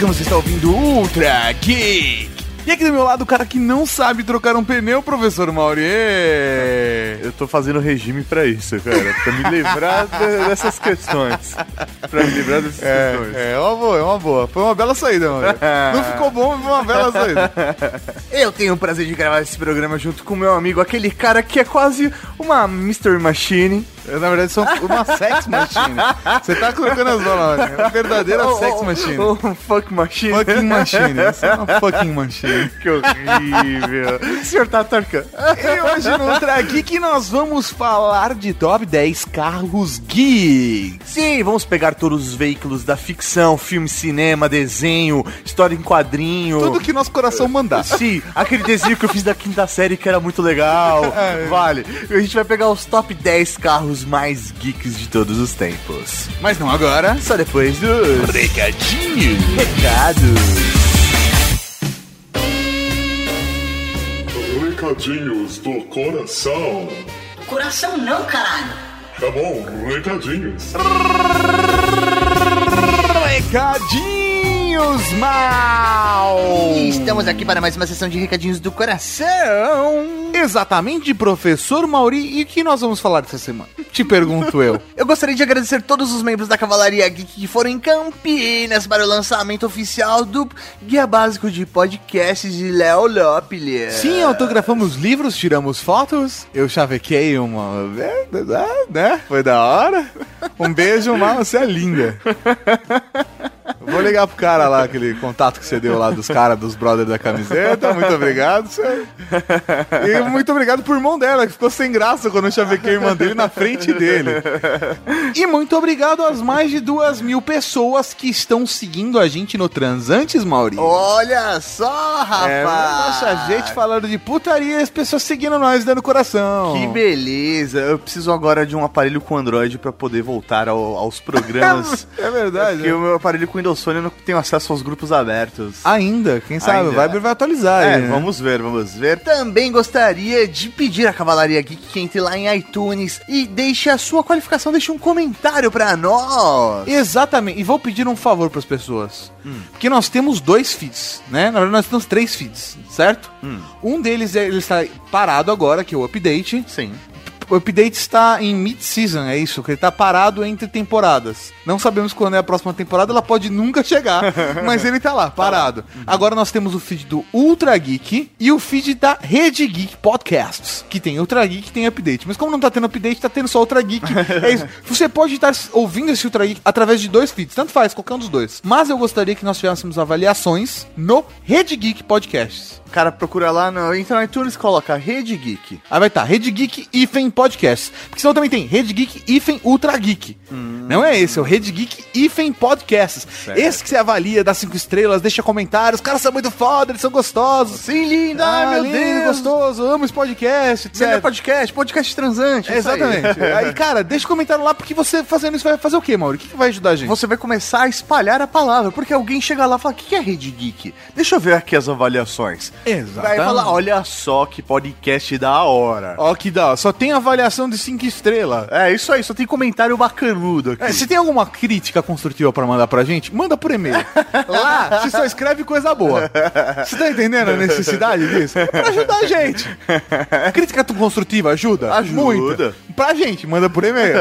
Tatacão, você está ouvindo Ultra Geek. E aqui do meu lado, o cara que não sabe trocar um pneu, professor Mauri. Eu tô fazendo regime pra isso, cara. Pra me livrar de- dessas questões. Pra me livrar dessas questões. É, é uma boa, é uma boa. Foi uma bela saída, mano. Não ficou bom, mas foi uma bela saída. Eu tenho o prazer de gravar esse programa junto com meu amigo, aquele cara que é quase uma Mystery Machine. Eu, na verdade, sou uma sex machine. Você tá colocando as bolas, mano. Uma verdadeira Oh, sex oh, machine. oh, fuck machine. Fucking machine. Você é uma fucking machine. Que horrível. Senhor Tatarkan. E hoje no Ultra Geek nós vamos falar de top 10 carros geeks. Sim, vamos pegar todos os veículos da ficção, filme, cinema, desenho, história em quadrinho. Tudo que nosso coração mandar. Sim, aquele desenho que eu fiz da quinta série que era muito legal. Vale. E a gente vai pegar os top 10 carros mais geeks de todos os tempos. Mas não agora. Só depois dos Recadinho. recados. Recadinhos do coração. Coração não, caralho. Tá bom, recadinhos. Recadinhos mal. E estamos aqui para mais uma sessão de recadinhos do coração. Exatamente, professor Mauri. E o que nós vamos falar dessa semana? Te pergunto eu. Eu gostaria de agradecer todos os membros da Cavalaria Geek que foram em Campinas para o lançamento oficial do Guia Básico de Podcasts de Léo Lopes. Sim, autografamos livros, tiramos fotos. Eu chavequei uma. É, né? Foi da hora. Um beijo, Mal, você é linda. Vou ligar pro cara lá, aquele contato que você deu lá dos caras, dos brothers da camiseta. Muito obrigado, senhor. E muito obrigado pro irmão dela, que ficou sem graça quando eu chavequei a irmã dele na frente dele. E muito obrigado às mais de duas mil pessoas que estão seguindo a gente no Transantes, Mauri. Olha só, rapaz. É, nossa, gente falando de putaria e as pessoas seguindo nós, dando coração. Que beleza. Eu preciso agora de um aparelho com Android para poder voltar ao- aos programas. É verdade. Porque o meu aparelho com Windows Phone eu não tenho acesso aos grupos abertos. Ainda, quem sabe? Ainda. O Viber vai atualizar. É, aí, né? vamos ver, vamos ver. Também gostaria de pedir à Cavalaria Geek que entre lá em iTunes e deixe a sua qualificação, deixe um comentário pra nós. Exatamente. E vou pedir um favor pras pessoas. Porque nós temos dois feeds, né? Na verdade, nós temos três feeds, certo? Um deles é, ele está parado agora, que é o update. Sim. O update está em mid-season, é isso, que ele está parado entre temporadas. Não sabemos quando é a próxima temporada, ela pode nunca chegar, mas ele tá lá, parado. Agora nós temos o feed do Ultra Geek e o feed da Rede Geek Podcasts, que tem Ultra Geek e tem update. Mas como não tá tendo update, tá tendo só Ultra Geek. É isso. Você pode estar ouvindo esse Ultra Geek através de dois feeds, tanto faz, qualquer um dos dois. Mas eu gostaria que nós tivéssemos avaliações no Rede Geek Podcasts. Cara, procura lá no, entra no iTunes e coloca Rede Geek. Aí vai estar, Rede Geek Ifen Podcast. Porque senão também tem Rede Geek Ifen Ultra Geek. Não é esse, é o Rede Geek Ifen Podcasts. Esse que você avalia, dá cinco estrelas, deixa comentários. Os caras são muito foda, eles são gostosos. Sim, linda, Ah, ai meu lindo, Deus. gostoso, amo esse podcast, etc. Melhor podcast, podcast transante. É, isso aí. exatamente. Aí, cara, deixa comentário lá, porque você fazendo isso vai fazer o quê, Mauro? O que, que vai ajudar a gente? Você vai começar a espalhar a palavra, porque alguém chega lá e fala: O que que é Rede Geek? Deixa eu ver aqui as avaliações. Exatamente. Vai falar: Olha só que podcast da hora. Ó, que dá, só tem avaliação de cinco estrelas. É isso aí, só tem comentário bacanudo aqui. É, se tem alguma crítica construtiva pra mandar pra gente, manda por e-mail. Lá, você só escreve coisa boa. Você tá entendendo a necessidade disso? É pra ajudar a gente. Crítica construtiva ajuda? Ajuda. Muita. Pra gente, manda por e-mail.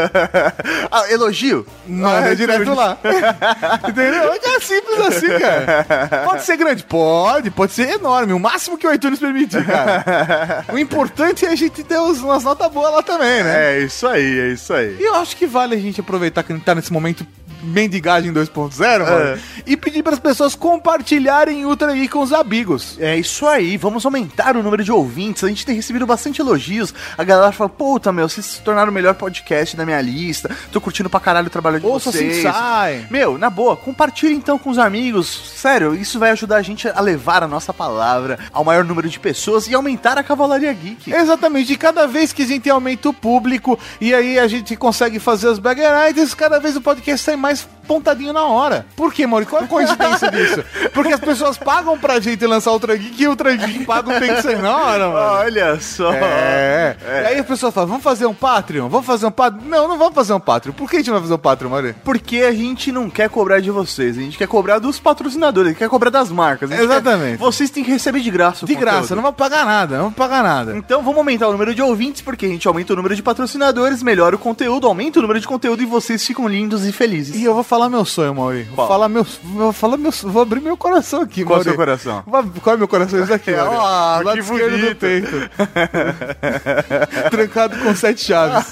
ah, elogio? Manda Ah, direto lá. Entendeu? É simples assim, cara. Pode ser grande? Pode. Pode ser enorme. O máximo que o iTunes permitir, cara. O importante é a gente ter umas notas boas lá também, né? É isso aí, é isso aí. E eu acho que vale a gente aproveitar que a gente tá nesse momento mendigagem 2.0, mano, e pedir para as pessoas compartilharem Ultra Geek com os amigos. É isso aí, vamos aumentar o número de ouvintes. A gente tem recebido bastante elogios. A galera fala: Puta, meu, vocês se tornaram o melhor podcast da minha lista. Tô curtindo pra caralho o trabalho de Ouça assim vocês. sai. Meu, na boa, compartilhe então com os amigos. Sério, isso vai ajudar a gente a levar a nossa palavra ao maior número de pessoas e aumentar a Cavalaria Geek. Exatamente, e cada vez que a gente aumenta o público e aí a gente consegue fazer os bag nights, cada vez o podcast sai mais Mas pontadinho na hora. Por quê, Mauri? Qual é a coincidência disso? Porque as pessoas pagam pra gente lançar Ultra Geek e o Ultra Geek paga tem que ser na hora, mano. Olha só. É. E aí as pessoas falam, vamos fazer um Patreon? Vamos fazer um Patreon? Não, não vamos fazer um Patreon. Por que a gente não vai fazer um Patreon, Mauri? Porque a gente não quer cobrar de vocês, a gente quer cobrar dos patrocinadores, a gente quer cobrar das marcas. a Exatamente. quer- Vocês têm que receber de graça o De graça, conteúdo. não vamos pagar nada, não vamos pagar nada. Então vamos aumentar o número de ouvintes, porque a gente aumenta o número de patrocinadores, melhora o conteúdo, aumenta o número de conteúdo e vocês ficam lindos e felizes. E eu vou falar meu sonho, Mauri. Vou Qual? falar meu, vou falar meu, vou abrir meu coração aqui, Qual é o Mauri. seu coração? Vou- Qual é meu coração? Esse aqui, Mauri. Ah, Do lado que esquerdo do peito. Trancado com sete chaves.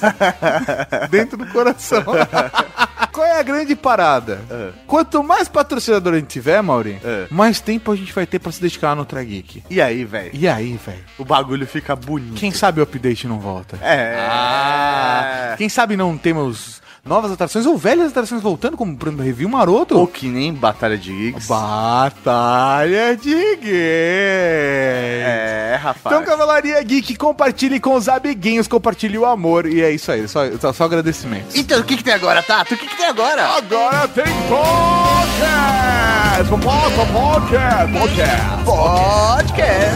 Dentro do coração. Qual é a grande parada? Quanto mais patrocinador a gente tiver, Mauri, É. mais tempo a gente vai ter pra se dedicar no Ultra Geek. E aí, velho? E aí, velho? O bagulho fica bonito. Quem sabe o update não volta? É. Ah, quem sabe não temos novas atrações ou velhas atrações voltando, como por exemplo, Review Maroto? Ou que nem Batalha de Geeks. Batalha de Geeks. É, rapaz. Então, Cavalaria Geek, compartilhe com os amiguinhos, compartilhe o amor. E é isso aí, só, só, só agradecimentos. Então, o que, que tem agora, Tato? O que, que tem agora? Agora tem podcast! Podcast! Podcast! Podcast.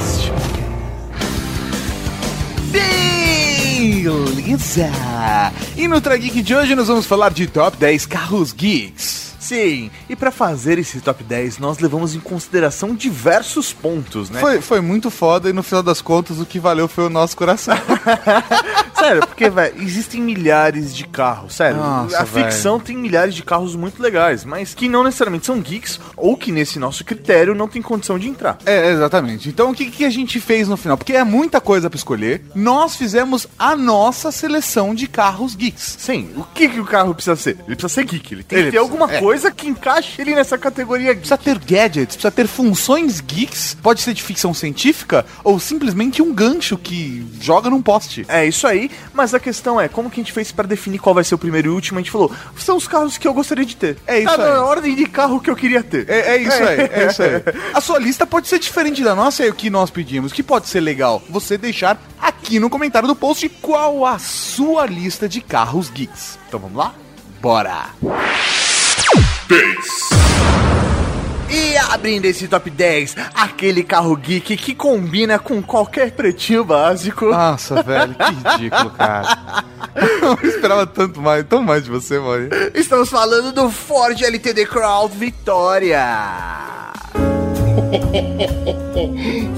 E no Trageek de hoje nós vamos falar de Top 10 Carros Geeks. Sim, e pra fazer esse top 10, nós levamos em consideração diversos pontos, né? Foi, foi muito foda e no final das contas o que valeu foi o nosso coração. Sério, porque, velho, existem milhares de carros, sério. Nossa, a ficção tem milhares de carros muito legais, mas que não necessariamente são geeks, ou que nesse nosso critério não tem condição de entrar. É, exatamente. Então o que, que a gente fez no final? Porque é muita coisa pra escolher. Nós fizemos a nossa seleção de carros geeks. Sim, o que, que o carro precisa ser? Ele precisa ser geek, ele tem Ele que ter precisa- alguma é. coisa que encaixe ele nessa categoria geek. Precisa ter gadgets, precisa ter funções geeks. Pode ser de ficção científica ou simplesmente um gancho que joga num poste. É isso aí, mas a questão é, como que a gente fez pra definir qual vai ser o primeiro e o último? A gente falou, são os carros que eu gostaria de ter. É isso tá aí. na ordem de carro que eu queria ter. É, é isso aí, é isso aí. A sua lista pode ser diferente da nossa, é o que nós pedimos. Que pode ser legal você deixar aqui no comentário do post qual a sua lista de carros geeks. Então vamos lá? Bora! 10. E abrindo esse top 10, aquele carro geek que combina com qualquer pretinho básico. Nossa, velho, que ridículo, cara. Eu não esperava tanto mais, tão mais de você, mano. Estamos falando do Ford LTD Crown Vitória.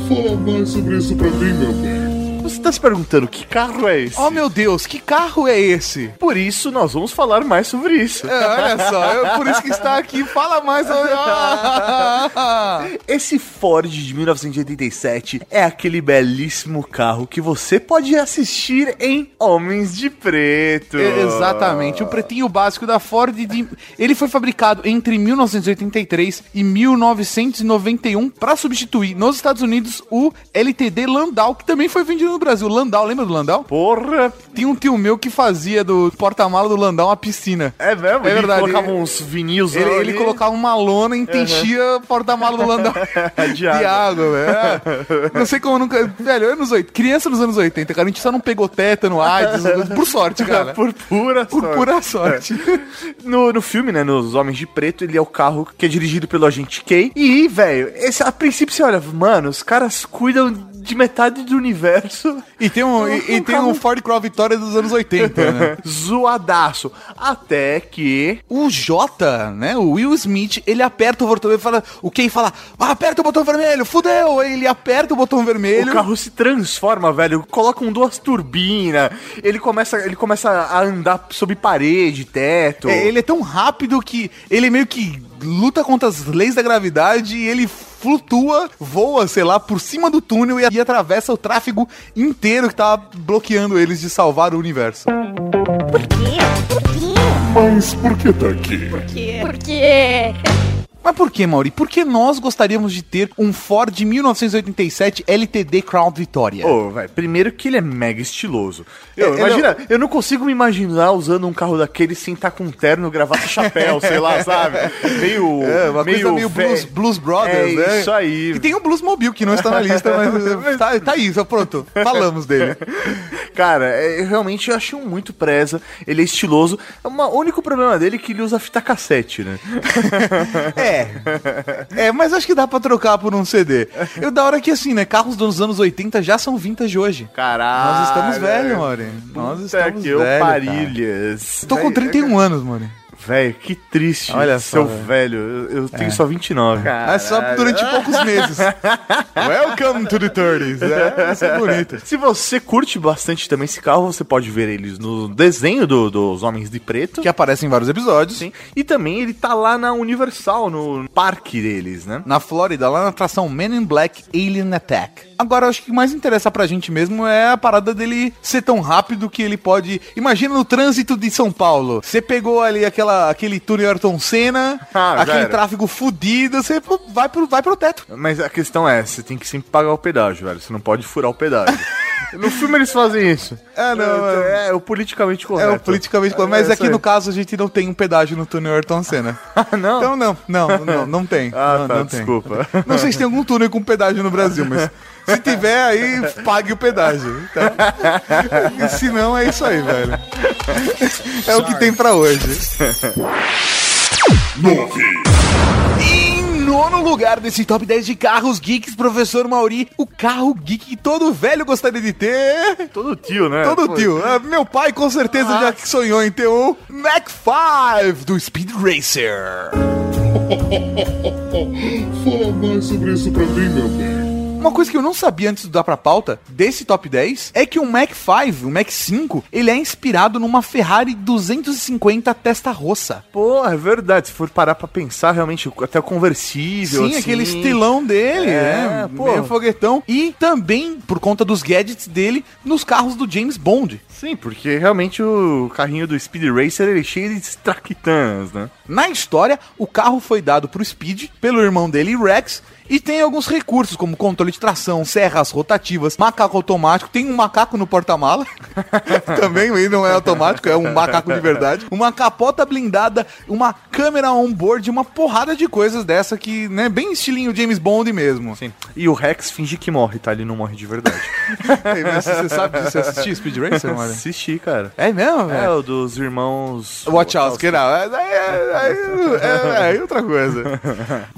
Fala mais sobre isso pra mim, meu bem. Você está se perguntando que carro é esse? Oh, meu Deus, que carro é esse? Por isso nós vamos falar mais sobre isso. É, olha só, eu- por isso que está aqui. Fala mais sobre... Esse Ford de 1987 é aquele belíssimo carro que você pode assistir em Homens de Preto. É, Exatamente, o pretinho básico da Ford. de- Ele foi fabricado entre 1983 e 1991 para substituir nos Estados Unidos o LTD Landau, que também foi vendido no Brasil. Landau, lembra do Landau? Porra, Tinha um tio meu que fazia do porta-mala do Landau uma piscina. é mesmo? É Ele verdade. colocava uns vinis Ele, ele colocava uma lona e enchia o porta-mala do Landau De água. velho. É. Não sei como nunca. Velho, anos 80. Criança nos anos 80, cara. A gente só não pegou tétano, AIDS, por sorte, cara. Por pura Por sorte. pura sorte. No, no filme, né, nos Homens de Preto, ele é o carro que é dirigido pelo agente K. E, velho, a princípio você olha, mano, os caras cuidam de metade do universo. E tem um, e, e tem um Ford Crown Vitória dos anos 80, né? Zoadaço. Até que. O Jota, né? O Will Smith, ele aperta o botão vermelho e fala. O Ken fala, ah, aperta o botão vermelho, fudeu! Ele aperta o botão vermelho. O carro se transforma, velho. Colocam duas turbinas. Ele começa, ele começa a andar sob parede, teto. É, ele é tão rápido que ele meio que luta contra as leis da gravidade e ele flutua, voa, sei lá, por cima do túnel e, e atravessa o tráfego inteiro que tava bloqueando eles de salvar o universo. Mas por que tá aqui? quê? Por quê? Mas por que, Mauri? Porque nós gostaríamos de ter um Ford 1987 LTD Crown Vitória. Ô, vai, primeiro que ele é mega estiloso. Eu, É, imagina, eu não consigo me imaginar usando um carro daquele sem estar com terno, gravata chapéu, sei lá, sabe? Meio. É, uma coisa meio vé- blues, blues Brothers, É né? isso aí. E tem o Blues Mobile, que não está na lista, mas tá, tá aí, pronto. Falamos dele. Cara, é, eu realmente eu acho um muito preza. Ele é estiloso. É O único problema dele é que ele usa fita cassete, né? É. É, mas acho que dá pra trocar por um CD. Eu da hora que assim, né? Carros dos anos 80 já são vintage hoje. Caralho. Nós estamos velhos, Mori. Nós estamos que velhos. cara. parilhas. Tô com 31 anos, Mori. Velho, que triste. Olha só, Seu velho. velho. Eu, eu tenho só 29. É só durante poucos meses. Welcome to the 30s. É, isso é bonito. Se você curte bastante também esse carro, você pode ver eles no desenho do- dos Homens de Preto. Que aparece em vários episódios. Sim. E também ele tá lá na Universal, no parque deles, né? Na Flórida, lá na atração Men in Black Alien Attack. Agora, acho que o mais interessa pra gente mesmo é a parada dele ser tão rápido que ele pode. Imagina no trânsito de São Paulo. Você pegou ali aquela, aquele túnel Ayrton Senna, Ah, aquele tráfego fudido, você vai pro, vai pro teto. Mas a questão é, você tem que sempre pagar o pedágio, velho. Você não pode furar o pedágio. no filme eles fazem isso. É, não, É, é o politicamente É correto. o politicamente correto. Mas É, aqui isso no aí. caso a gente não tem um pedágio no túnel Ayrton Senna. não? Então não, não, não, não tem. Ah, não, tá, não tem. desculpa. Não sei se tem algum túnel com pedágio no Brasil, mas se tiver aí, pague o pedágio. Então, se não, é isso aí, velho. É o que tem pra hoje. Em nono lugar desse top 10 de carros geeks, professor Mauri, o carro geek que todo velho gostaria de ter. Todo tio, né? Todo Pô, tio. Ah, Meu pai com certeza já sonhou em ter um Mac 5 do Speed Racer. Fala mais sobre isso pra mim, meu bem. Uma coisa que eu não sabia antes de dar pra pauta desse top 10 é que o Mac 5, o Mac 5, ele é inspirado numa Ferrari 250 testa roça. Pô, é verdade. Se for parar pra pensar, realmente, até o conversível. Sim, assim, aquele estilão dele, É, né? pô. Meio foguetão. E também, por conta dos gadgets dele, nos carros do James Bond. Sim, porque realmente o carrinho do Speed Racer ele é cheio de traquitãs, né? Na história, o carro foi dado pro Speed pelo irmão dele, Rex, e tem alguns recursos, como controle de tração, serras rotativas, macaco automático, tem um macaco no porta-mala, também ele não é automático, é um macaco de verdade, uma capota blindada, uma câmera on-board, uma porrada de coisas dessa que, né, bem estilinho James Bond mesmo. Sim. E o Rex finge que morre, tá? Ele não morre de verdade. Você sabe disso? Você assistiu Speed Racer, mano? Assisti, cara. É mesmo, É, o dos irmãos. Watch out, que não. É, é, é, é, é outra coisa.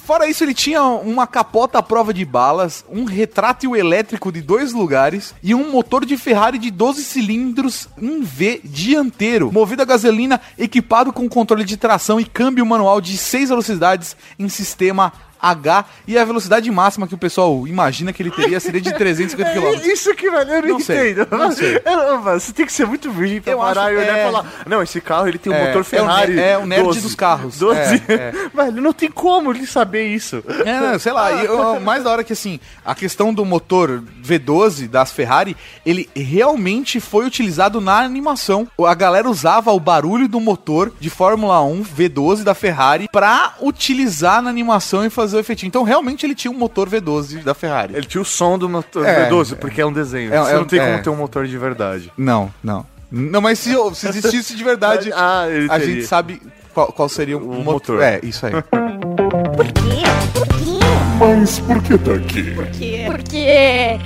Fora isso, ele tinha uma capota à prova de balas, um retrátil elétrico de dois lugares e um motor de Ferrari de 12 cilindros em V dianteiro, movido a gasolina, equipado com controle de tração e câmbio manual de 6 velocidades em sistema H e a velocidade máxima que o pessoal imagina que ele teria seria de 350 km. É isso que, velho, eu não, Não sei, entendo. não sei. Eu mano, você tem que ser muito virgem pra Eu parar acho- e olhar é. e falar: Não, esse carro ele tem um É, motor é Ferrari. é o nerd 12. dos carros. 12. É, é. Velho, não tem como ele saber isso. É, não, sei lá, e o mais da hora que assim, a questão do motor V12 das Ferrari, ele realmente foi utilizado na animação. A galera usava o barulho do motor de Fórmula 1 V12 da Ferrari pra utilizar na animação e fazer o efeito. Então realmente ele tinha um motor V12 da Ferrari. Ele tinha o som do motor É. V12, porque é um desenho. É, Você é, não tem é. como ter um motor de verdade. Não, não. Não, mas se, se existisse de verdade, Ah, ele a gente sabe qual, qual seria o, O motor. motor. É, isso aí. Por quê? Por quê? Mas por que tá aqui? Por quê? Por quê?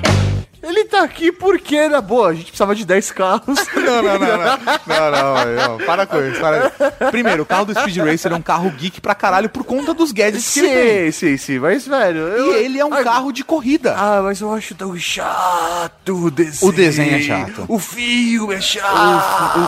Ele tá aqui porque, na boa, a gente precisava de 10 carros. Não, não, não, não. Não, não, não. Para com isso, para com isso. Primeiro, o carro do Speed Racer é um carro geek pra caralho por conta dos gadgets que ele tem. sim, sim, sim, mas, velho... eu- E ele é um carro de corrida. Ah, mas eu acho tão chato o desenho. O desenho é chato. O filme é chato.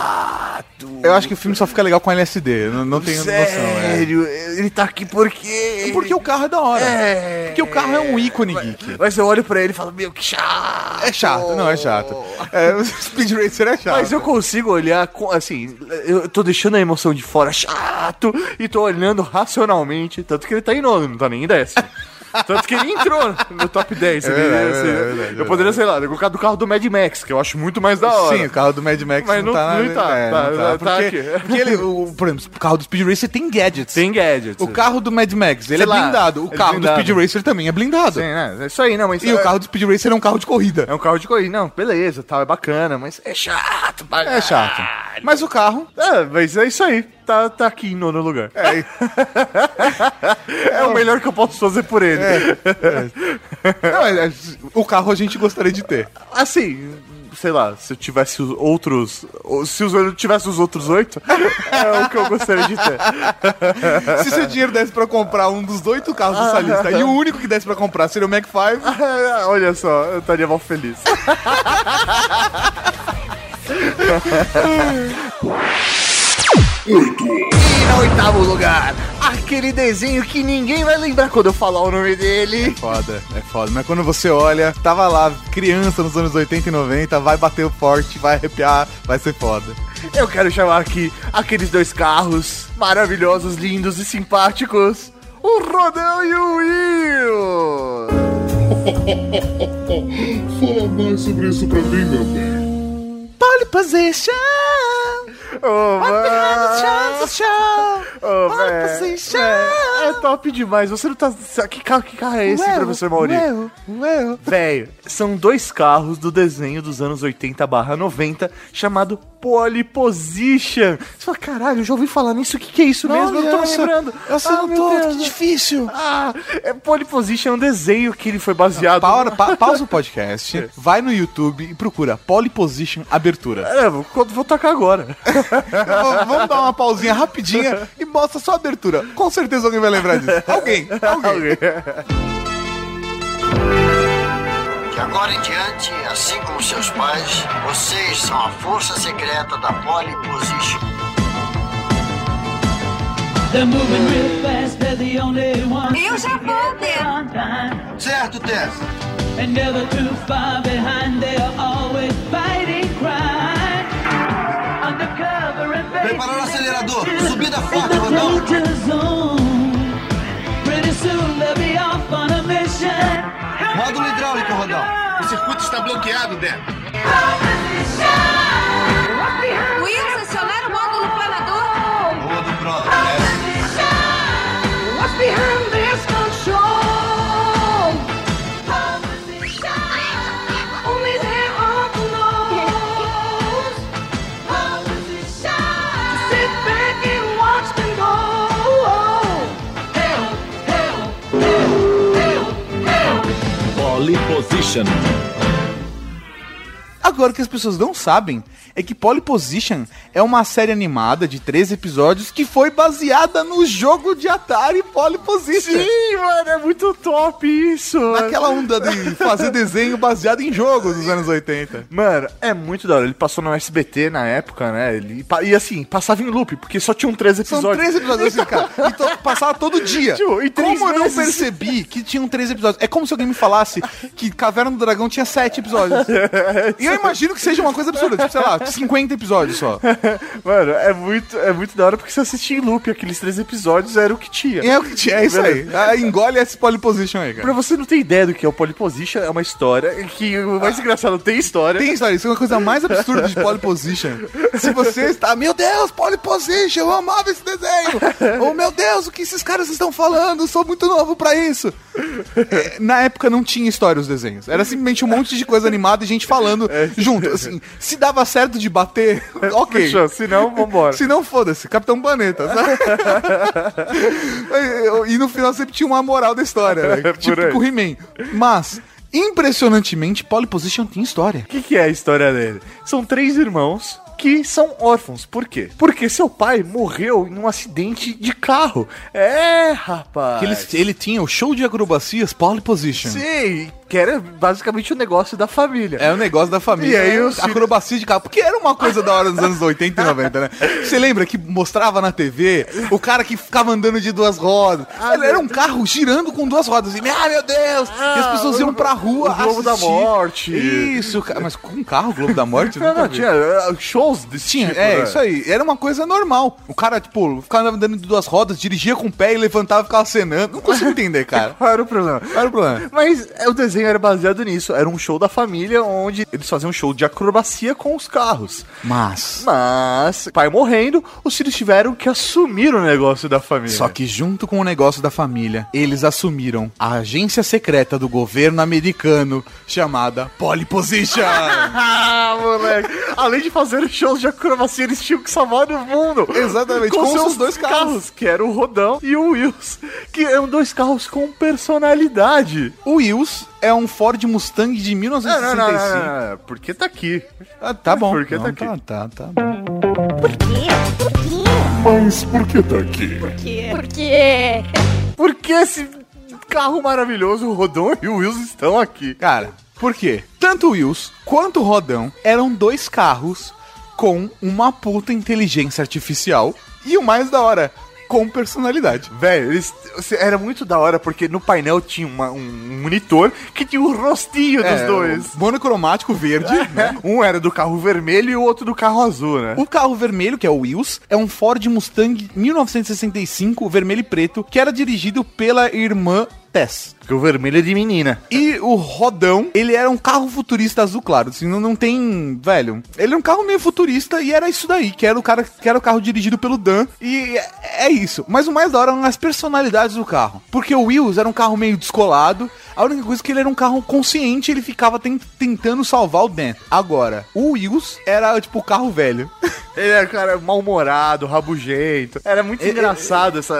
Eu acho que o filme só fica legal com LSD. Não, não tenho noção. É. Sério, ele tá aqui porque... Porque o carro é da hora. É. Porque o carro é um ícone geek. Mas eu olho pra ele e falo, meu, que chato. É chato, não, é chato. É, Speed Racer é chato. Mas eu consigo olhar, com, assim, eu tô deixando a emoção de fora chato e tô olhando racionalmente, tanto que ele tá em nono, não tá nem em décimo. Tanto que ele entrou no top 10. ele- verdade, assim, é verdade, é eu poderia, sei lá, colocar do carro do Mad Max, que eu acho muito mais da hora. Sim, o carro do Mad Max Mas não- tá na... não tá, é, tá, não tá porque, aqui. porque ele, o, por exemplo, o carro do Speed Racer tem gadgets. Tem gadgets. O carro do Mad Max, ele Sei é lá, blindado. O é carro blindado. do Speed Racer também é blindado. Sim, né? É isso aí, não, mas... E o carro do Speed Racer é um carro de corrida. É um carro de corrida. Não, beleza, tal, é bacana, mas é chato. pra É chato. Mas o carro É, mas é isso aí. Tá, tá aqui em nono lugar. é, É melhor que eu posso fazer por ele. Não, é- é- o carro a gente gostaria de ter. Assim, sei lá, se eu tivesse os outros. ou Se os- eu tivesse os outros oito, é o que eu gostaria de ter. Se seu dinheiro desse pra comprar um dos oito carros dessa lista e o único que desse pra comprar seria o Mac 5, Olha só, eu estaria mal feliz. E no oitavo lugar, aquele desenho que ninguém vai lembrar quando eu falar o nome dele. foda, é foda. Mas quando você olha, tava lá, criança nos anos 80 e 90, vai bater o forte, vai arrepiar, vai ser foda. Eu quero chamar aqui aqueles dois carros maravilhosos, lindos e simpáticos. O Rodão e o Will! Fala mais sobre isso pra mim, meu bem. Pole position! Ô, mano! show! Ô, Pole position! véi, É top demais. Você não tá. Que carro, que carro é esse, professor Mauri? Ué, ué. Velho, são dois carros do desenho dos anos 80 barra 90 chamado Pole Position. Você fala, caralho, eu já ouvi falar nisso, o que, que é isso mesmo? Eu não tô me lembrando. Eu sou Ah, meu todo, Deus. que difícil. Ah, é Pole Position é um desenho que ele foi baseado. Pa- pa- pausa o podcast, vai no YouTube e procura Pole Position Abertura. É, vou, vou tocar agora. Vamos dar uma pausinha rapidinha e mostra só a abertura. Com certeza alguém vai lembrar disso. Alguém, alguém. De agora em diante, assim como seus pais, vocês são a força secreta da Pole Position. They're moving real fast, they're the only ones. Eu já vou, time. Certo, Tess? And never too far behind, they're always fighting Preparar o acelerador. Subida forte, in the Rodão. danger zone. Pretty soon they'll be off on a mission. Módulo hidráulico, Rodão. O circuito está bloqueado, Dan. Will, acionar o módulo planador. Boa do brother, Pole Position. Agora que as pessoas não sabem é que Pole Position é uma série animada de 13 episódios que foi baseada no jogo de Atari Pole Position. Sim, mano, é muito top isso. Naquela onda de fazer desenho baseado em jogos dos anos 80. Mano, é muito da hora. Ele passou no SBT na época, né? Ele, e assim, passava em loop, porque só tinham 13 São episódios. 13 episódios assim, cara. E to- passava todo dia. Tipo, três como eu não meses. percebi que tinham 13 episódios? É como se alguém me falasse que Caverna do Dragão tinha 7 episódios. E eu imagino que seja uma coisa absurda, tipo, sei lá, 50 episódios só. Mano, é muito, é muito da hora porque você assistia em loop, aqueles três episódios era o que tinha. É o que tinha, é isso aí. Ah, engole esse pole position aí, Pra cara. você não ter ideia do que é o Pole Position, é uma história que o mais engraçado tem história. Tem história, isso é uma coisa mais absurda de pole position. Se você está, meu Deus, pole position, eu amava esse desenho. Ou meu Deus, o que esses caras estão falando? Eu sou muito novo pra isso. É, Na época não tinha história os desenhos. Era simplesmente um monte de coisa animada e gente falando junto. Assim, se dava certo de bater, ok. Fechou, se não, vambora. Se não, foda-se, Capitão Planeta. sabe? e no final sempre tinha uma moral da história, né? Por Tipo aí. o He-Man. Mas, impressionantemente, Pole Position tem história. O que, que é a história dele? São três irmãos que são órfãos. Por quê? Porque seu pai morreu em um acidente de carro. É, rapaz. Que ele, ele tinha o show de acrobacias Pole Position. Sim, que era basicamente o negócio da família. É o negócio da família. E aí os filhos- acrobacia de carro. Porque era uma coisa da hora dos anos 80 e 90, né? Você lembra que mostrava na TV o cara que ficava andando de duas rodas? Ele era um carro girando com duas rodas. Assim, ah, meu Deus! e as pessoas iam pra rua o Globo da assistir. Morte. Isso. Mas com um carro, Globo da Morte? Não, não, tinha uh, desse Tinha, tipo, é, né? isso aí. Era uma coisa normal. O cara, tipo, ficava andando de duas rodas, dirigia com o pé e levantava e ficava acenando. Não consigo entender, cara. Qual era o problema? Qual era o problema? Mas é, o desenho era baseado nisso. Era um show da família onde eles faziam um show de acrobacia com os carros. Mas. Mas, pai morrendo, os filhos tiveram que assumir o negócio da família. Só que junto com o negócio da família, eles assumiram a agência secreta do governo americano chamada Polyposition. Ah, moleque. Além de fazer shows de acrobacia, eles tinham que salvar o mundo. Exatamente, com seus dois carros. Que era o Rodão e o Wills. Que eram dois carros com personalidade. o Wills é um Ford Mustang de 1965. Porque tá aqui. Ah, tá bom. Porque Não, tá aqui. tá, tá, tá bom. Mas por que tá aqui? Por quê? Porque esse carro maravilhoso, o Rodão e o Wills estão aqui. Cara, por quê? Tanto o Wills quanto o Rodão eram dois carros com uma puta inteligência artificial e o mais da hora, com personalidade. Velho, eles, era muito da hora porque no painel tinha uma- um monitor que tinha o rostinho dos É, dois. o Monocromático verde, né? Um era do carro vermelho e o outro do carro azul, né? O carro vermelho, que é o Wills, é um Ford Mustang 1965, vermelho e preto, que era dirigido pela irmã Tess. Porque o vermelho é de menina. E o Rodão, ele era um carro futurista azul claro, assim, não, não tem, velho, ele é um carro meio futurista e era isso daí, que era o cara, que era o carro dirigido pelo Dan, e é, é isso. Mas o mais da hora eram as personalidades do carro, porque o Wills era um carro meio descolado, a única coisa é que ele era um carro consciente, ele ficava ten- tentando salvar o Dan. Agora, o Wills era, tipo, o carro velho. Ele era, cara, mal-humorado, rabugento. Era muito engraçado essa.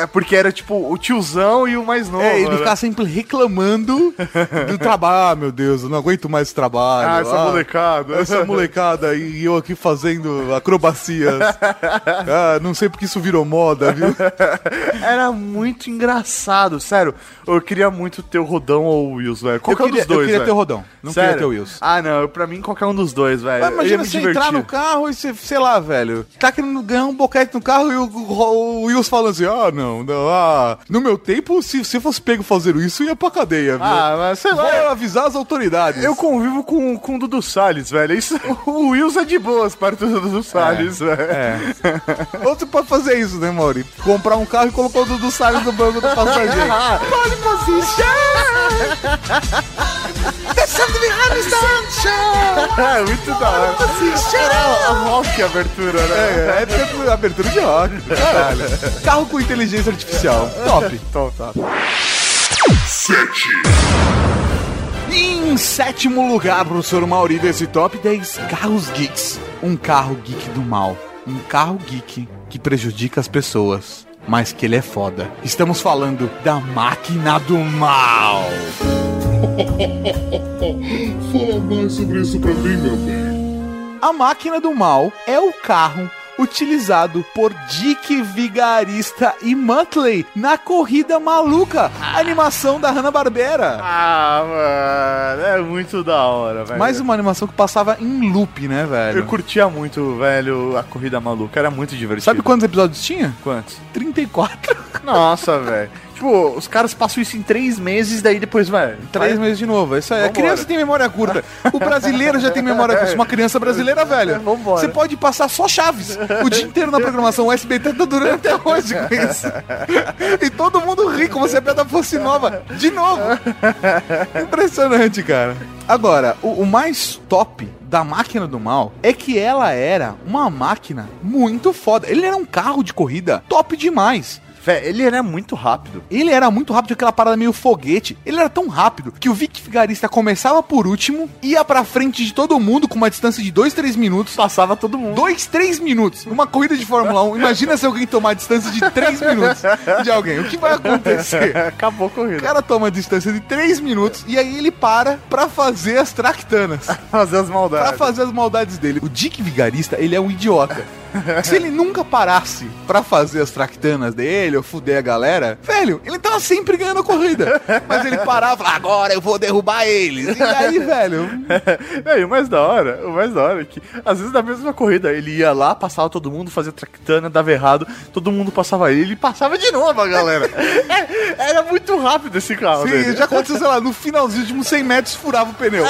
É, porque era tipo o tiozão e o mais novo. É, ele né? Sempre reclamando do trabalho. Ah, meu Deus, eu não aguento mais trabalho. Ah, essa molecada. Essa molecada e eu aqui fazendo acrobacias. ah, não sei porque isso virou moda, viu? Era muito engraçado, sério. Eu queria muito ter o Rodão ou o Wills, velho. Qualquer eu queria, um dos dois, eu queria velho. ter o Rodão, não Sério? queria ter o Wilson. Ah, não, eu- pra mim qualquer um dos dois, velho. Mas Eu imagina você divertir. entrar no carro e você, sei lá, velho, tá querendo ganhar um boquete no carro e o, o, o Wilson falando assim, ah, não, não, ah, no meu tempo, se você fosse pego isso, ia pra cadeia, viu? Ah, mas sei Vou lá. avisar as autoridades. Eu convivo com, com o Dudu Salles, velho. Isso, o Wilson é de boas perto do Dudu Salles, velho. É. Ou você pode fazer isso, né, Mauri? Comprar um carro e colocar o Dudu Salles no banco do passageiro. Pole position! There's something behind the sunshine! É, muito da hora. Era rock a abertura, né? É, é tipo abertura de rock. Caralho. Carro com inteligência artificial. Top. Top, top. Em sétimo lugar, professor Mauri, desse top 10 carros geeks. Um carro geek do mal. Um carro geek que prejudica as pessoas. Mas que ele é foda. Estamos falando da máquina do mal. Fala mais sobre isso pra mim, meu bem. A máquina do mal é o carro utilizado por Dick Vigarista e Muttley na Corrida Maluca, a animação da Hanna-Barbera. Ah, mano, é muito da hora, velho. Mais uma animação que passava em loop, né, Eu velho? curtia muito, velho, a corrida maluca. Era muito divertido. Sabe quantos episódios tinha? quantos? 34. Nossa, velho. Tipo, os caras passam isso em três meses, daí depois, velho. Três vai- meses de novo. Isso aí. A Vambora. criança tem memória curta. O brasileiro já tem memória curta. Uma criança brasileira, velho. Vambora. Você pode passar só Chaves o dia inteiro na programação. O SBT tá durando até hoje com isso. E todo mundo ri como se a piada fosse nova. De novo. Impressionante, cara. Agora, o, o mais top da máquina do mal é que ela era uma máquina muito foda. Ele era um carro de corrida top demais. Velho, ele era muito rápido. Ele era muito rápido, aquela parada meio foguete. Ele era tão rápido que o Vic Vigarista começava por último, ia pra frente de todo mundo com uma distância de 2, 3 minutos. Passava todo mundo. 2, 3 minutos. Numa corrida de Fórmula 1, imagina se alguém tomar a distância de 3 minutos de alguém. O que vai acontecer? Acabou a O corrida. cara toma a distância de 3 minutos e aí ele para pra fazer as tractanas. fazer as maldades. Pra fazer as maldades dele. O Dick Vigarista, ele é um idiota. Se ele nunca parasse pra fazer as tractanas dele ou fuder a galera, velho, ele tava sempre ganhando a corrida. Mas ele parava e falava, agora eu vou derrubar eles. E aí, velho, É, e o mais da hora, o mais da hora é que, às vezes na mesma corrida, ele ia lá, passava todo mundo, fazia tractana, dava errado, todo mundo passava ele, ele passava de novo a galera. É, era muito rápido esse carro, sim, dele. já aconteceu, sei lá, no finalzinho de uns 100 metros furava o pneu.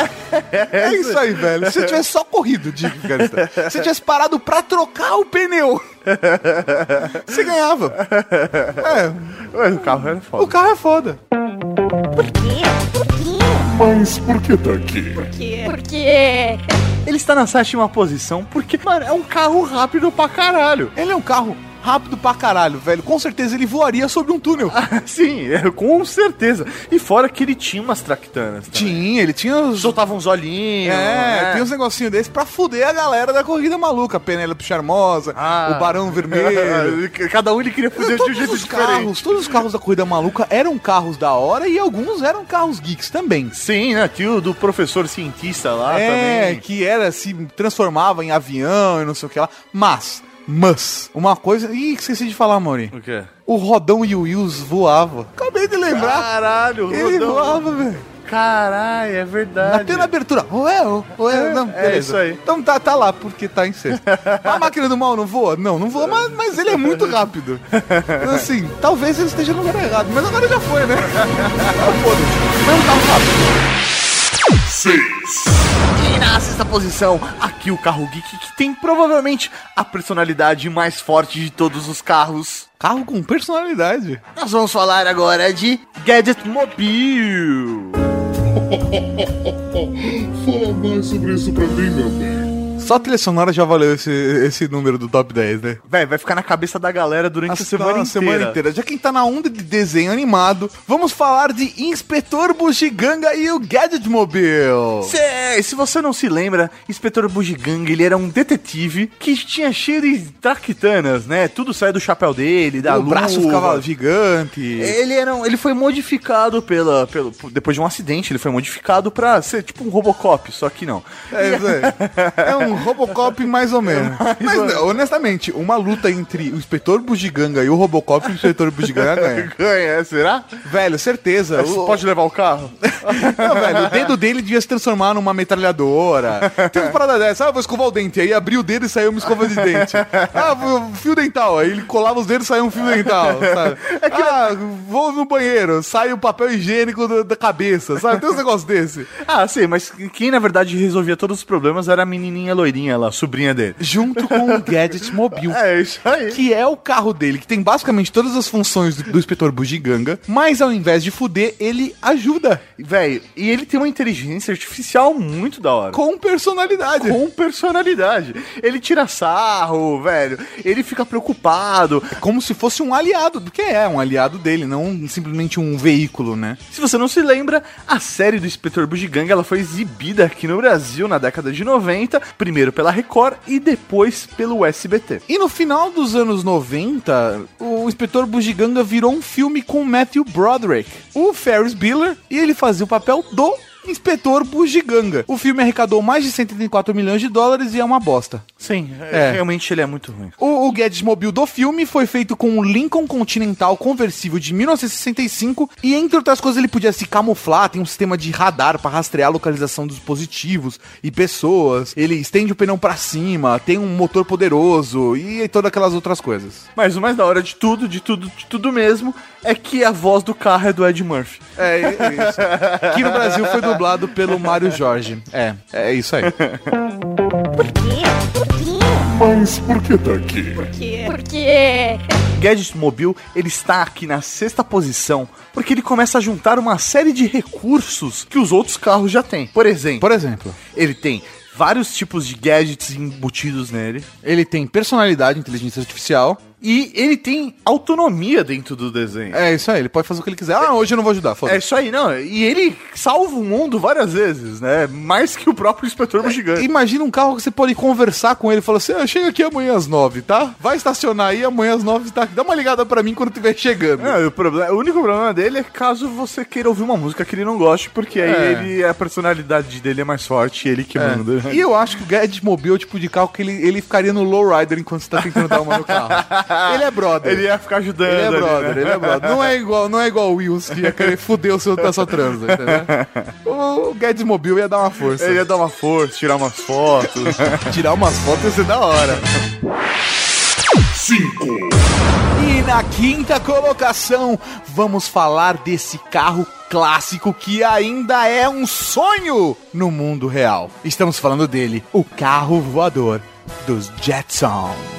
É isso aí, velho. Se eu tivesse só corrido, digo, cara. Se eu tivesse parado pra trocar o pneu, você ganhava. É, Mas o carro era o foda. carro é foda. Por quê? Por quê? Mas por que tá aqui? Por quê? Por quê? Ele está na sétima posição porque, mano, é um carro rápido pra caralho. Ele é um carro rápido pra caralho, velho. Com certeza ele voaria sobre um túnel. Sim, é, com certeza. E fora que ele tinha umas tractanas. também. Tinha, ele tinha. Soltava uns olhinhos. É, né? tem uns negocinhos desses pra fuder a galera da corrida maluca. Penélope Charmosa, Ah. o Barão Vermelho. Cada um ele queria fazer de um jeito os diferente. carros, todos os carros da corrida maluca eram carros da hora e alguns eram carros geeks também. Sim, né? Tinha o do professor cientista lá é, também. que era, se transformava em avião e não sei o que lá. Mas, mas, uma coisa. Ih, esqueci de falar, Mauri. O quê? O Rodão e o Wills voava. Acabei de lembrar. Caralho, Ele Rodão. voava, velho. Caralho, é verdade. Até na abertura. Ué, ué, não, é isso aí. Então tá, tá lá, porque tá em sexto. A máquina do mal não voa? Não, não voa, mas, mas ele é muito rápido. Então, assim, talvez ele esteja no lugar errado, mas agora já foi, né? Ah, Foda-se. Posição, aqui o carro geek que tem provavelmente a personalidade mais forte de todos os carros. Carro com personalidade. Nós vamos falar agora de Gadget Mobile. Fala mais sobre isso pra mim, meu bem. Só a trilha sonora já valeu esse, esse número do top 10, né? Véi, vai ficar na cabeça da galera durante a, semana, na inteira. semana inteira. Já quem tá na onda de desenho animado, vamos falar de Inspetor Bugiganga e o Gadget Mobile. Cê, se você não se lembra, Inspetor Bugiganga, ele era um detetive que tinha cheio de traquitanas, né? Tudo saia do chapéu dele, da o braço ficava gigante. Ele, era um- ele foi modificado pela, pelo, depois de um acidente, ele foi modificado pra ser tipo um Robocop, só que não. É, isso aí. é um Robocop mais ou menos. Mas, honestamente, uma luta entre o Inspetor Bugiganga e o Robocop, o Inspetor Bugiganga ganha. Ganha, é, será? Velho, certeza. Você O- pode levar o carro? Não, velho, o dedo dele devia se transformar numa metralhadora. Tem umas paradas dessas. Ah, vou escovar o dente. Aí abriu o dedo e saiu uma escova de dente. Ah, vou- fio dental. Aí ele colava os dedos e saiu um fio dental, sabe? Ah, vou no banheiro. Sai o papel higiênico do- da cabeça, sabe? Tem uns negócios desse. Ah, sim, mas quem na verdade resolvia todos os problemas era a menininha loirinha lá, sobrinha dele. Junto com o Gadget Mobile. É isso aí. Que é o carro dele, que tem basicamente todas as funções do, do inspetor Bugiganga, mas ao invés de fuder, ele ajuda Velho, e ele tem uma inteligência artificial muito da hora. com personalidade. Com personalidade. Ele tira sarro, velho. Ele fica preocupado. Como se fosse um aliado, porque é um aliado dele, não simplesmente um veículo, né? Se você não se lembra, a série do Inspetor Bugiganga ela foi exibida aqui no Brasil na década de 90, primeiro pela Record e depois pelo SBT. E no final dos anos 90, o Inspetor Bugiganga virou um filme com Matthew Broderick, o Ferris Bueller, e ele fazia o papel do Inspetor Bugiganga. O filme arrecadou mais de 134 milhões de dólares e é uma bosta. Sim, É. realmente ele é muito ruim. O, o Gadget Mobile do filme foi feito com um Lincoln Continental conversível de 1965 e, entre outras coisas, ele podia se camuflar, tem um sistema de radar para rastrear a localização dos dispositivos e pessoas. Ele estende o pneu para cima, tem um motor poderoso e todas aquelas outras coisas. Mas o mais da hora de tudo, de tudo, de tudo mesmo, é que a voz do carro é do Ed Murphy. É, é isso. Aqui no Brasil foi dublado pelo Mário Jorge. É, é isso aí. Por quê? Por quê? Mas por que tá aqui? Por quê? Por quê? Gadget Mobile, ele está aqui na sexta posição, porque ele começa a juntar uma série de recursos que os outros carros já têm. Por exemplo, Por exemplo, ele tem vários tipos de gadgets embutidos nele. ele tem personalidade, inteligência artificial. E ele tem autonomia dentro do desenho. É isso aí, ele pode fazer o que ele quiser. Ah, hoje eu não vou ajudar, É foda-se. isso aí, não. E ele salva o mundo várias vezes, né? Mais que o próprio inspetor gigante. Imagina um carro que você pode conversar com ele e falar assim: ah, chega aqui amanhã às nove, tá? Vai estacionar aí, amanhã às nove tá? Dá uma ligada pra mim quando estiver chegando. Não, o, problema, o único problema dele é caso você queira ouvir uma música que ele não goste, porque aí É. ele, a personalidade dele é mais forte e ele que É. manda. E eu acho que o Gadget Mobile é o tipo de carro que ele, ele ficaria no lowrider enquanto você tá tentando dar uma no carro. ele é brother. Ele ia ficar ajudando. Ele é ali, brother, né? ele é brother. Não é igual, não é igual o Wills que ia querer foder o seu da sua transa, entendeu? O Guedes Mobile ia dar uma força. Ele ia dar uma força, tirar umas fotos. tirar umas fotos ia ser da hora. 5, E na quinta colocação, vamos falar desse carro clássico que ainda é um sonho no mundo real. Estamos falando dele, o carro voador dos Jetsons.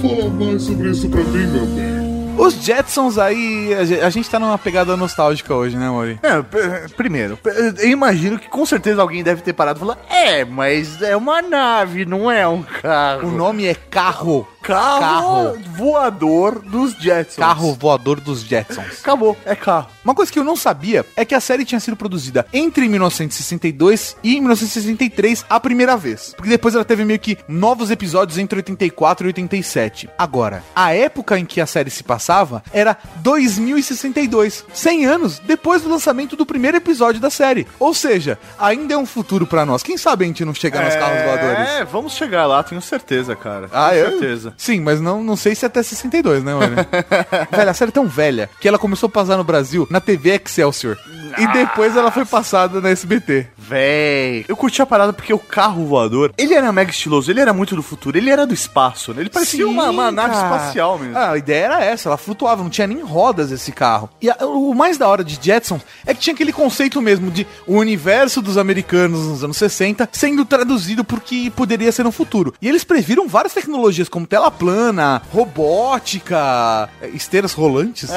Fala mais sobre isso pra mim, meu bem. Os Jetsons aí, a ge- a gente tá numa pegada nostálgica hoje, né, Mori? É, primeiro, eu imagino que com certeza alguém deve ter parado e falar: É, mas é uma nave, não é um carro. O nome é carro. Carro, carro. voador dos Jetsons. Carro voador dos Jetsons. Acabou, é carro. Uma coisa que eu não sabia é que a série tinha sido produzida entre 1962 e 1963 a primeira vez. Porque depois ela teve meio que novos episódios entre 84 e 87. Agora, a época em que a série se passava era 2062, 100 anos depois do lançamento do primeiro episódio da série. Ou seja, ainda é um futuro pra nós. Quem sabe a gente não chegar nos carros voadores? É, vamos chegar lá, tenho certeza, cara. Ah, tenho eu? Certeza. Sim, mas não, não sei se até 62, né, mano? velho, a série é tão velha que ela começou a passar no Brasil na TV Excelsior. E depois ela foi passada na SBT. Véi, eu curti a parada porque o carro voador, ele era mega estiloso, ele era muito do futuro, ele era do espaço, né? Ele parecia Sim, uma, uma nave espacial mesmo. Ah, a ideia era essa, ela flutuava, não tinha nem rodas esse carro. E a- o mais da hora de Jetson é que tinha aquele conceito mesmo de o universo dos americanos nos anos 60 sendo traduzido por que poderia ser no futuro. E eles previram várias tecnologias como tela plana, robótica, esteiras rolantes.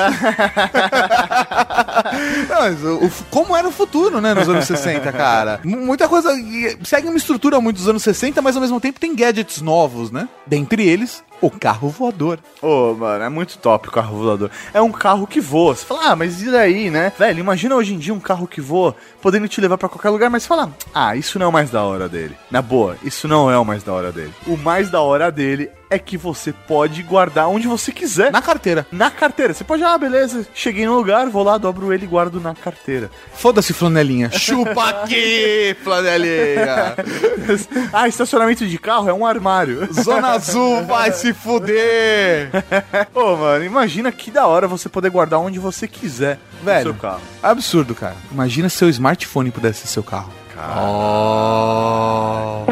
Não, mas o- o- como era o futuro, né, nos anos 60, cara? M- Muita coisa. Segue uma estrutura muito dos anos 60, mas ao mesmo tempo tem gadgets novos, né? Dentre eles, o carro voador. Ô, mano, é muito top o carro voador. É um carro que voa. Você fala, ah, mas e daí, né? Velho, imagina hoje em dia um carro que voa, podendo te levar pra qualquer lugar, mas você fala, ah, isso não é o mais da hora dele. Na boa, isso não é o mais da hora dele. O mais da hora dele é que você pode guardar onde você quiser. Na carteira. Na carteira. Você pode, ah, beleza, cheguei no lugar, vou lá, dobro ele e guardo na carteira. Foda-se, flanelinha. Chupa aqui, flanelinha. ah, estacionamento de carro é um armário. Zona Azul vai se fuder. Ô, mano, imagina que da hora você poder guardar onde você quiser Velho. no seu carro. Absurdo, cara. Imagina se seu smartphone pudesse ser seu carro. Oh.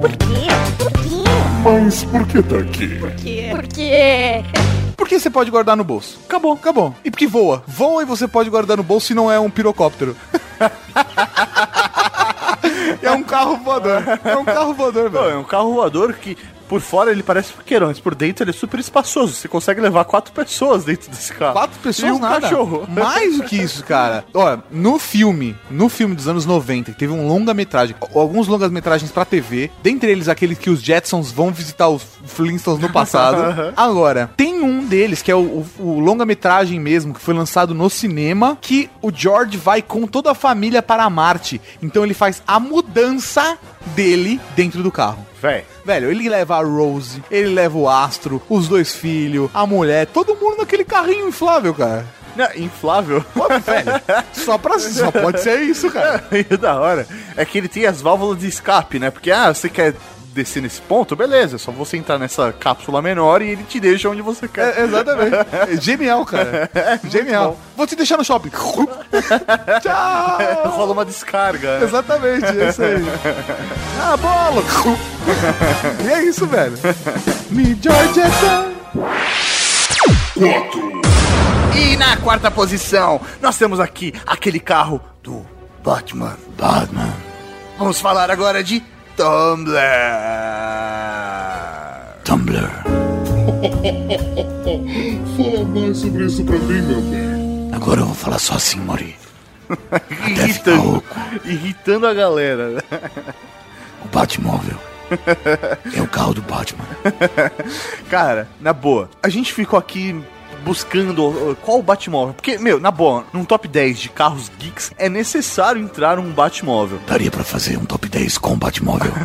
Por quê? Por quê? Mas por que tá aqui? Por quê? Porque você pode guardar no bolso. Acabou, acabou. E porque voa. Voa e você pode guardar no bolso se não é um pirocóptero. é um carro voador. É um carro voador, velho. é um carro voador que por fora ele parece pequeno, mas por dentro ele é super espaçoso. Você consegue levar quatro pessoas dentro desse carro. Quatro pessoas e um nada. cachorro. Mais do que isso, cara. Olha, no filme, no filme dos anos 90, teve um longa-metragem, alguns longas-metragens pra TV, dentre eles aqueles que os Jetsons vão visitar os Flintstones no passado. Agora, tem um deles que é o, o- o longa-metragem mesmo, que foi lançado no cinema, que o George vai com toda a família para Marte. Então ele faz a mudança dele dentro do carro. Véi. Velho, ele leva a Rose, ele leva o Astro, os dois filhos, a mulher, todo mundo naquele carrinho inflável, cara. Não, inflável. Pô, velho, só, pra, só pode ser isso, cara. E da hora é que ele tem as válvulas de escape, né? Porque, ah, você quer descer nesse ponto? Beleza, é só você entrar nessa cápsula menor e ele te deixa onde você quer. É, exatamente. É genial, cara. Genial. Vou te deixar no shopping. Tchau. Rola uma descarga. né? Exatamente, é isso aí. Ah, bola. e é isso, velho. Me Georgetta. 4, E na quarta posição, Nós temos aqui aquele carro do Batman. Batman. Vamos falar agora de Tumblr. Tumblr. fala mais sobre isso pra mim, meu bem. Agora eu vou falar só assim, Mori. irritando, irritando a galera. O Batmóvel É o carro do Batman. Cara, na boa, a gente ficou aqui buscando qual o Batmóvel. Porque, meu, na boa, num top 10 de carros geeks é necessário entrar um Batmóvel. Daria pra fazer um top 10 com o Batmóvel.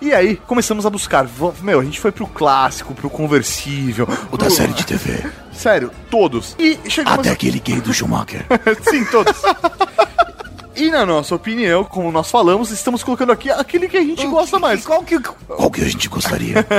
E aí, começamos a buscar. Meu, a gente foi pro clássico, pro conversível. O da série de TV. Sério, todos. E chegamos. Até aquele gay do Schumacher. Sim, todos. E na nossa opinião, como nós falamos, estamos colocando aqui aquele que a gente gosta mais. Qual que. Qual que a gente gostaria?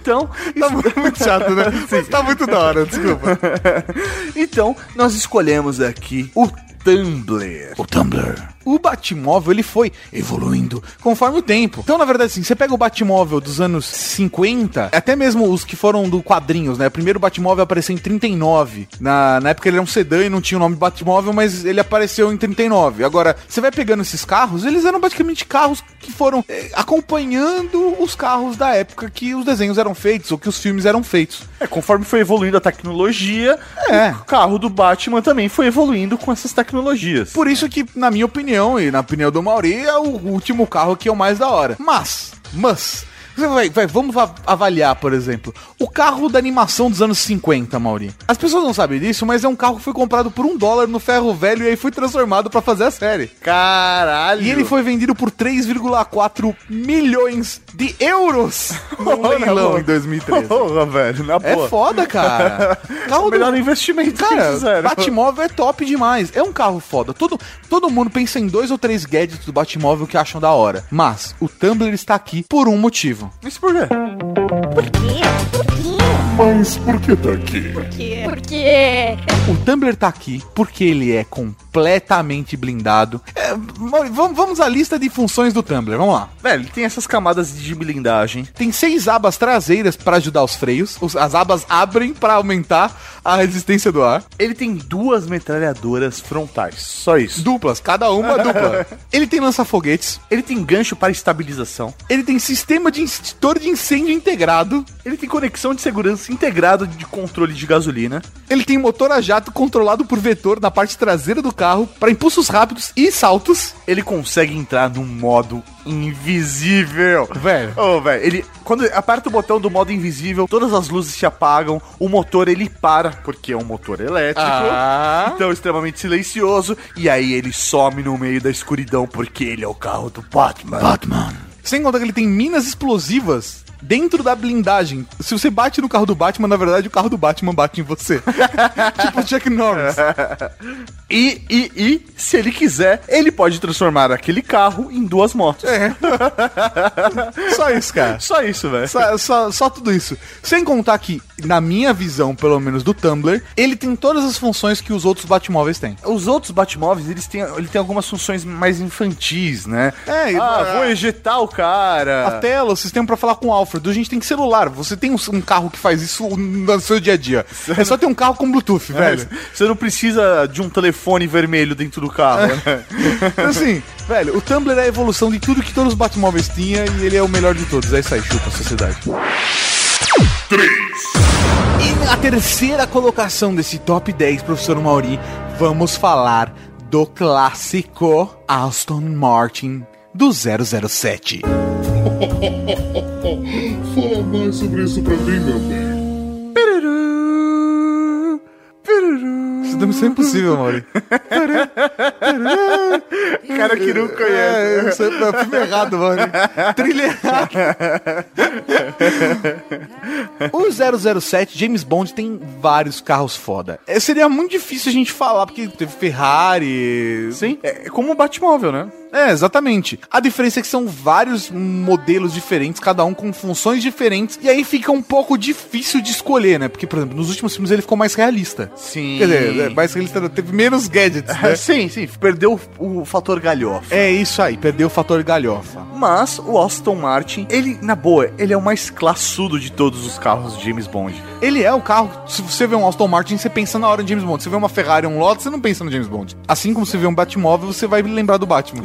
Então, Tá muito chato, né? Mas tá muito da hora, desculpa. então nós escolhemos aqui o Tumblr. O Tumblr. O Batmóvel, ele foi evoluindo conforme o tempo. Então, na verdade, assim, você pega o Batmóvel dos anos 50, até mesmo os que foram do quadrinhos, né? O primeiro Batmóvel apareceu em 39. Na, na época ele era um sedã e não tinha o nome Batmóvel, mas ele apareceu em 39. Agora, você vai pegando esses carros, eles eram basicamente carros que foram eh, acompanhando os carros da época que os desenhos eram feitos ou que os filmes eram feitos. É, conforme foi evoluindo a tecnologia, É. o carro do Batman também foi evoluindo com essas tecnologias. Por isso que, na minha opinião, e na opinião do Mauri, é o último carro que é o mais da hora. Mas, mas, vai, vai- vamos avaliar, por exemplo, o carro da animação dos anos 50, Mauri. As pessoas não sabem disso, mas é um carro que foi comprado por um dólar no ferro velho e aí foi transformado pra fazer a série. Caralho! E ele foi vendido por 3,4 milhões de euros no leilão em 2013. Porra, velho, na É boa. foda, cara. Carro o melhor investimento que Cara, fizeram. Batmóvel é top demais. É um carro foda. Todo, todo mundo pensa em dois ou três gadgets do Batmóvel que acham da hora. Mas o Tumblr está aqui por um motivo. Mas por quê? Por quê? Por quê? Mas por que tá aqui? Por quê? O Tumblr tá aqui porque ele é completamente blindado. É, vamos, vamos à lista de funções do Tumblr. Vamos lá. Velho, ele tem essas camadas de blindagem. Tem seis abas traseiras para ajudar os freios. Os- As abas abrem para aumentar a resistência do ar. Ele tem duas metralhadoras frontais. Só isso. Duplas, cada uma dupla. Ele tem lança-foguetes. Ele tem gancho para estabilização. Ele tem sistema de extintor de incêndio integrado. Ele tem conexão de segurança integrado de controle de gasolina. Ele tem motor a jato controlado por vetor na parte traseira do carro para impulsos rápidos e saltos. Ele consegue entrar no modo invisível. Velho. Ô, velho, ele quando aperta o botão do modo invisível, todas as luzes se apagam, o motor ele para, porque é um motor elétrico. Ah. Então extremamente silencioso e aí ele some no meio da escuridão porque ele é o carro do Batman. Batman. Sem contar que ele tem minas explosivas dentro da blindagem. Se você bate no carro do Batman, na verdade o carro do Batman bate em você. tipo Chuck Norris. E, e, e, se ele quiser, ele pode transformar aquele carro em duas motos. É. Só isso, cara. Só isso, velho. Só, só, só tudo isso. Sem contar que, na minha visão, pelo menos do Tumblr, ele tem todas as funções que os outros Batmóveis têm. Os outros Batmóveis, eles têm, ele tem algumas funções mais infantis, né? É, ah, e- vou ejetar o cara. A tela, o sistema pra falar com o Alfred. A gente tem celular. Você tem um, um carro que faz isso no seu dia a dia. É só ter um carro com Bluetooth, velho. Você não precisa de um telefone vermelho dentro do carro, né? Assim, velho, o Tumblr é a evolução de tudo que todos os Batmóveis tinham e ele é o melhor de todos. É isso aí, chupa a sociedade. 3. E na terceira colocação desse top 10, professor Mauri, vamos falar do clássico Aston Martin do 007. Fala mais sobre isso pra mim, meu bem. Isso deve ser impossível, Mauri. cara que não É, isso é é filme errado, Mauri. Trilha errada. O 007, James Bond, tem vários carros foda. É, seria muito difícil a gente falar, porque teve Ferrari... Sim, é como um Batmóvel, né? É, exatamente. A diferença é que são vários modelos diferentes, cada um com funções diferentes, e aí fica um pouco difícil de escolher, né? Porque, por exemplo, nos últimos filmes ele ficou mais realista. Sim. Quer dizer, é, mais realista, teve menos gadgets, né? sim, sim, perdeu o, o fator galhofa. É isso aí, perdeu o fator galhofa. Mas o Aston Martin, ele, na boa, ele é o mais classudo de todos os carros de James Bond. Ele é o carro, se você vê um Aston Martin, você pensa na hora de James Bond. Se você vê uma Ferrari um Lotus, você não pensa no James Bond. Assim como você vê um Batmóvel, você vai lembrar do Batman.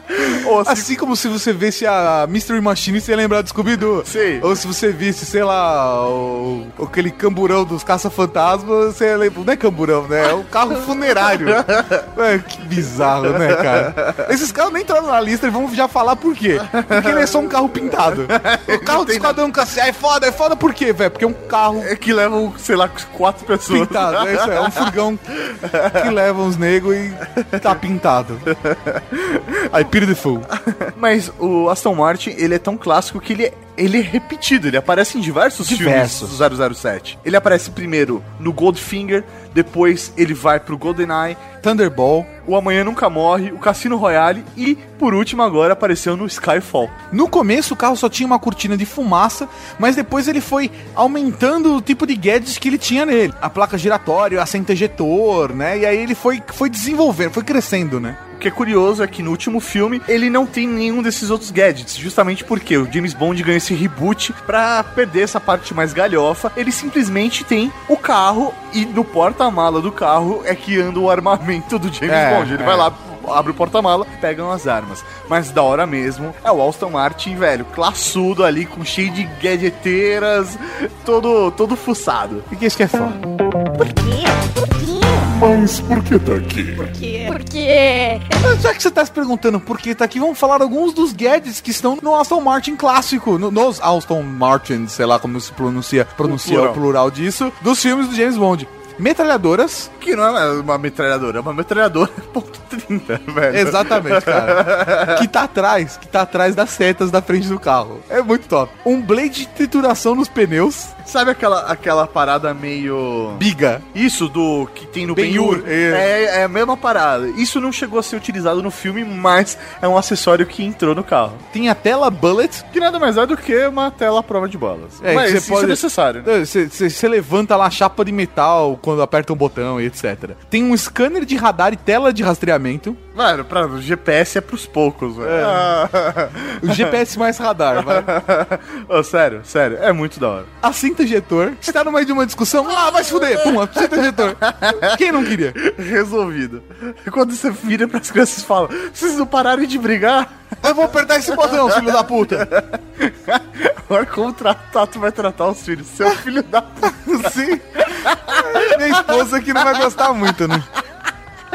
Ou assim, Assim como se você visse a Mystery Machine, você ia lembrar do Scooby-Doo. Sim. Ou se você visse, sei lá, o, aquele camburão dos caça-fantasmas, você lembra. Não é camburão, né? É um carro funerário. é, que bizarro, né, cara? Esses carros nem entraram na lista e vamos já falar por quê. Porque ele é só um carro pintado. O carro do Esquadrão Classe A é foda, é foda por quê, velho? Porque é um carro é que levam, sei lá, quatro pessoas. pintado. É isso aí, é um furgão que leva uns negros e tá pintado. Aí, beautiful. Mas o Aston Martin, ele é tão clássico que ele é, ele é repetido, ele aparece em diversos, Diversos. filmes do 007. Ele aparece primeiro no Goldfinger, depois ele vai pro GoldenEye, Thunderball. o Amanhã Nunca Morre, o Cassino Royale e, por último, agora apareceu no Skyfall. No começo o carro só tinha uma cortina de fumaça, mas depois ele foi aumentando o tipo de gadgets que ele tinha nele. A placa giratória, assento ejetor, né? E aí ele foi, foi desenvolvendo, foi crescendo, né? O que é curioso é que no último filme ele não tem nenhum desses outros gadgets, justamente porque o James Bond ganhou esse reboot pra perder essa parte mais galhofa. Ele simplesmente tem o carro e no porta-mala do carro é que anda o armamento do James É, Bond. Ele é. vai lá, abre o porta-mala, pegam as armas. Mas da hora mesmo é o Aston Martin, velho, classudo ali, com cheio de gadgeteiras, todo, todo fuçado. E que isso que é foda? Por quê? Por quê? Mas por que tá aqui? Por quê? Por quê? Mas Já que você tá se perguntando por que tá aqui, vamos falar alguns dos gadgets que estão no Aston Martin clássico, no- nos Aston Martin, sei lá como se pronuncia, pronuncia plural. o plural disso, dos filmes do James Bond. Metralhadoras, Que não é uma metralhadora, é uma metralhadora ponto .30, velho. Exatamente, cara. que tá atrás, que tá atrás das setas da frente do carro. É muito top. Um blade de trituração nos pneus. Sabe aquela, aquela parada meio. Biga. Isso do que tem no Ben-Hur, Ben-Hur. é. É, é a mesma parada. Isso não chegou a ser utilizado no filme, mas é um acessório que entrou no carro. Tem a tela bullet. Que nada mais é do que uma tela prova de balas. É, mas isso é necessário. né? Você você levanta lá a chapa de metal quando aperta um botão e etc. Tem um scanner de radar e tela de rastreamento. Mano, pra, o GPS é pros poucos, velho. O GPS mais radar, vai. Sério, sério, é muito da hora. Assento ejetor. Você tá no meio de uma discussão. Ah, vai se fuder. Pum, assento ejetor. Quem não queria? Resolvido. Quando você vira pras crianças e fala, vocês não pararem de brigar? Eu vou apertar esse botão, filho da puta. Olha como Tato vai tratar os filhos. Seu filho da puta. Sim. Minha esposa que não vai gostar muito, né?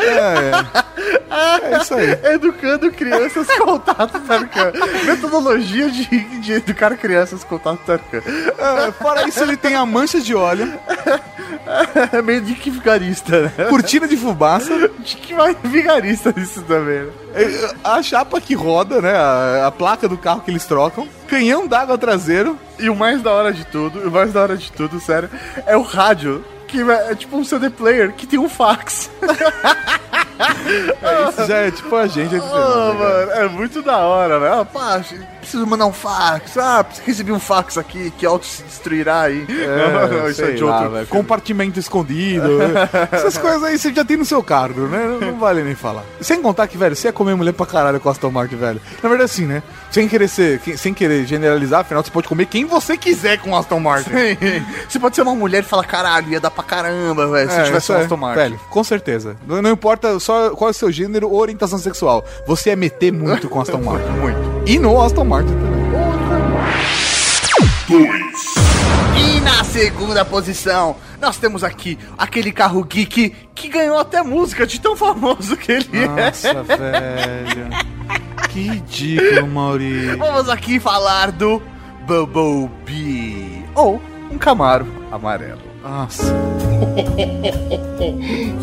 É, é. É isso aí. Educando crianças com tato Tarkan. Metodologia de, de educar crianças com tato Tarkan. É, fora isso, ele tem a mancha de óleo, É meio de que vigarista, né? cortina de fumaça, De que vai vigarista isso também, né? é, a chapa que roda, né? A, a placa do carro que eles trocam, canhão d'água traseiro. E o mais da hora de tudo, o mais da hora de tudo, sério, é o rádio. Que é tipo um CD player que tem um fax. É, isso já é tipo a gente. É né, mano, é muito da hora, né? Ah, pá, preciso mandar um fax. Ah, recebi um fax aqui que auto se destruirá aí. É, Isso é de outro. Compartimento escondido. Essas coisas aí você já tem no seu cargo, né? Não, vale nem falar. Sem contar que, velho, você ia comer mulher pra caralho com Aston Martin, velho. Na verdade, assim, né? Sem querer ser, sem querer generalizar, afinal, você pode comer quem você quiser com Aston Martin. Você pode ser uma mulher e falar, caralho, ia dar pra caramba, velho, se É, tivesse um é, Aston Martin. Velho, com certeza. Não, não importa só qual é o seu gênero ou orientação sexual. Você é meter muito com Aston Martin. Muito. E no Aston Martin também. E na segunda posição, nós temos aqui aquele carro geek que ganhou até música de tão famoso que ele é. Nossa, velho. Que ridículo, Mauri. Vamos aqui falar do Bumblebee. Ou um Camaro amarelo. Nossa.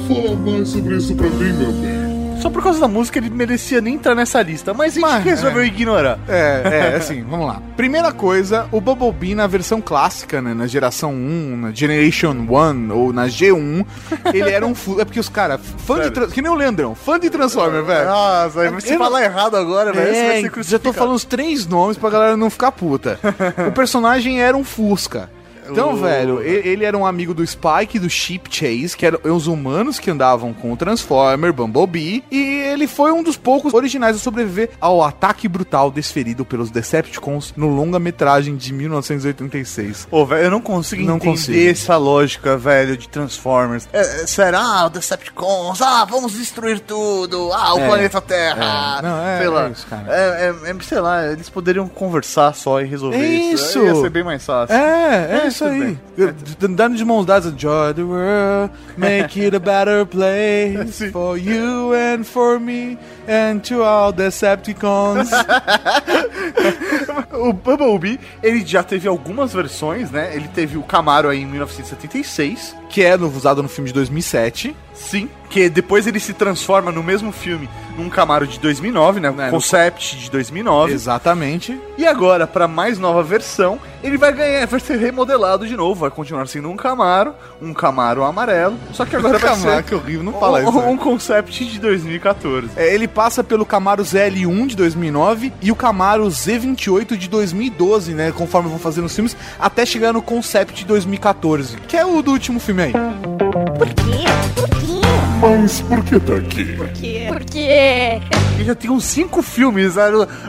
Fala mais sobre isso pra mim, meu bem. Só por causa da música ele merecia nem entrar nessa lista, mas a gente Mas, resolveu é. ignorar. É, é, assim, vamos lá. Primeira coisa, o Bumblebee na versão clássica, né, na geração 1, na Generation 1 ou na G1, ele era um... É porque os caras, fã de... Sério? Trans- Que nem o Leandrão, fã de Transformer, velho. Nossa, aí você Eu não- falar errado agora, velho, você vai É, ser já tô falando os três nomes pra galera não ficar puta. o personagem era um Fusca. Então, O- velho, e- ele era um amigo do Spike, do Chip Chase, que eram os humanos que andavam com o Transformer, Bumblebee, e ele foi um dos poucos originais a sobreviver ao ataque brutal desferido pelos Decepticons no longa-metragem de 1986. Ô, velho, eu não consigo Não entender consigo. essa lógica, velho, de Transformers. É, será, Decepticons? Ah, vamos destruir tudo. Ah, o É, planeta Terra. é. Não, é- sei lá. é isso. É, é- é- sei lá, eles poderiam conversar só e resolver É isso. isso. Ia ser bem mais fácil. É, é, É, isso aí. Dando de mãos dadas, enjoy the world, make it a better place for you and for me and to all Decepticons. O Bumblebee, ele já teve algumas versões, né? Ele teve o Camaro aí em 1976. que é no- usado no filme de 2007. Sim. Que depois ele se transforma no mesmo filme num Camaro de 2009, né? Né, no- Concept de 2009. Exatamente. E agora, pra mais nova versão, ele vai ganhar, vai ser remodelado de novo. Vai continuar sendo um Camaro, um Camaro amarelo. Só que agora vai Camaro, ser que horrível, não fala isso. um, um Concept de 2014. É, ele passa pelo Camaro ZL1 de 2009 e o Camaro Z28 de 2012, né? Conforme vão fazendo os filmes, até chegar no Concept de 2014, que é o do último filme aí. Por quê? Por quê? Mas por que tá aqui? Por quê? Por quê? E já tem uns cinco filmes. né?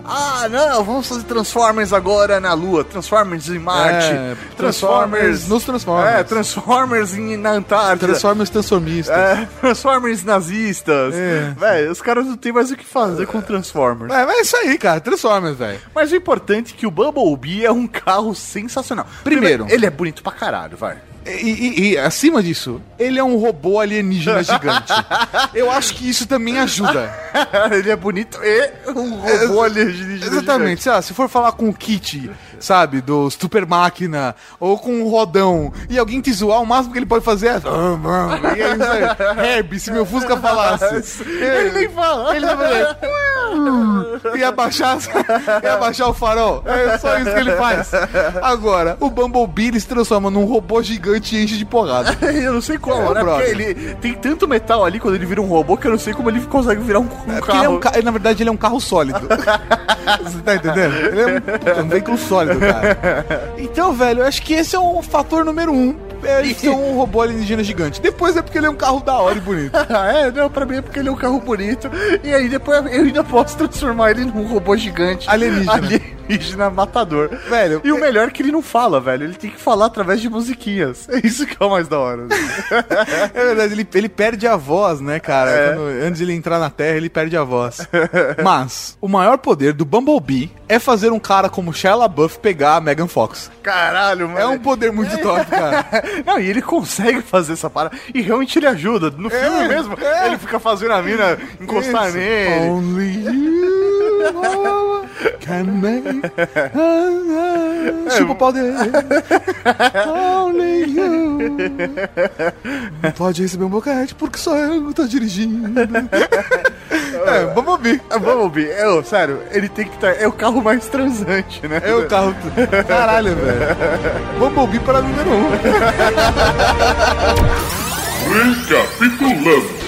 Ah, não, vamos fazer Transformers agora na Lua, Transformers em Marte, É, Transformers, Transformers nos Transformers. É, Transformers em, na Antártida. Transformers transformistas. É, Transformers nazistas. É. Véi, os caras não tem mais o que fazer com Transformers. É, mas é isso aí, cara. Transformers, velho. Mas o importante é que o Bumblebee é um carro sensacional. Primeiro. ele é bonito pra caralho, vai. E, e- e, acima disso, ele é um robô alienígena gigante. Eu acho que isso também ajuda. ele é bonito e um robô alienígena. Exatamente, sei lá, se for falar com o Kit, sabe, do Super Máquina, ou com o Rodão, e alguém te zoar, o máximo que ele pode fazer é. "Ah, mano", E aí. Herb, se meu Fusca falasse. Ele nem fala. Ele vai fazer. E abaixar, e abaixar o farol. É só isso que ele faz. Agora, o Bumblebee ele se transforma num robô gigante e enche de porrada. Eu não sei como, É, né? Porque ele tem tanto metal ali quando ele vira um robô que eu não sei como ele consegue virar um, um É carro. ele é um ca- Na verdade, ele é um carro sólido. Você tá entendendo? Ele é um, puta, um veículo sólido, cara. Então, velho, eu acho que esse é o fator número um. É ele ser um robô alienígena gigante. Depois é porque ele é um carro da hora e bonito. É? Não, pra mim é porque ele é um carro bonito. E aí depois eu ainda posso transformar ele num robô gigante. Alienígena. Alienígena matador. Velho, E o é- melhor é que ele não fala, velho. Ele tem que falar através de musiquinhas. É isso que é o mais da hora. É verdade, ele, ele perde a voz, né, cara? É. Quando- antes de ele entrar na Terra, ele perde a voz. Mas, o maior poder do Bumblebee é fazer um cara como Shia LaBeouf pegar a Megan Fox. Caralho, mano. É um poder muito top, cara. Não, e ele consegue fazer essa parada. E realmente ele ajuda. No filme mesmo, é. ele fica fazendo a mina encostar Isso. nele. Only you can make Super poder. Only you. Não pode receber um boquete porque só eu tô dirigindo. É, vamos ouvir. Ah, Bumblebee, eu, sério, ele tem que estar. É o carro mais transante, né? É o carro. Caralho, velho. Bumblebee para número um. Recapitulando.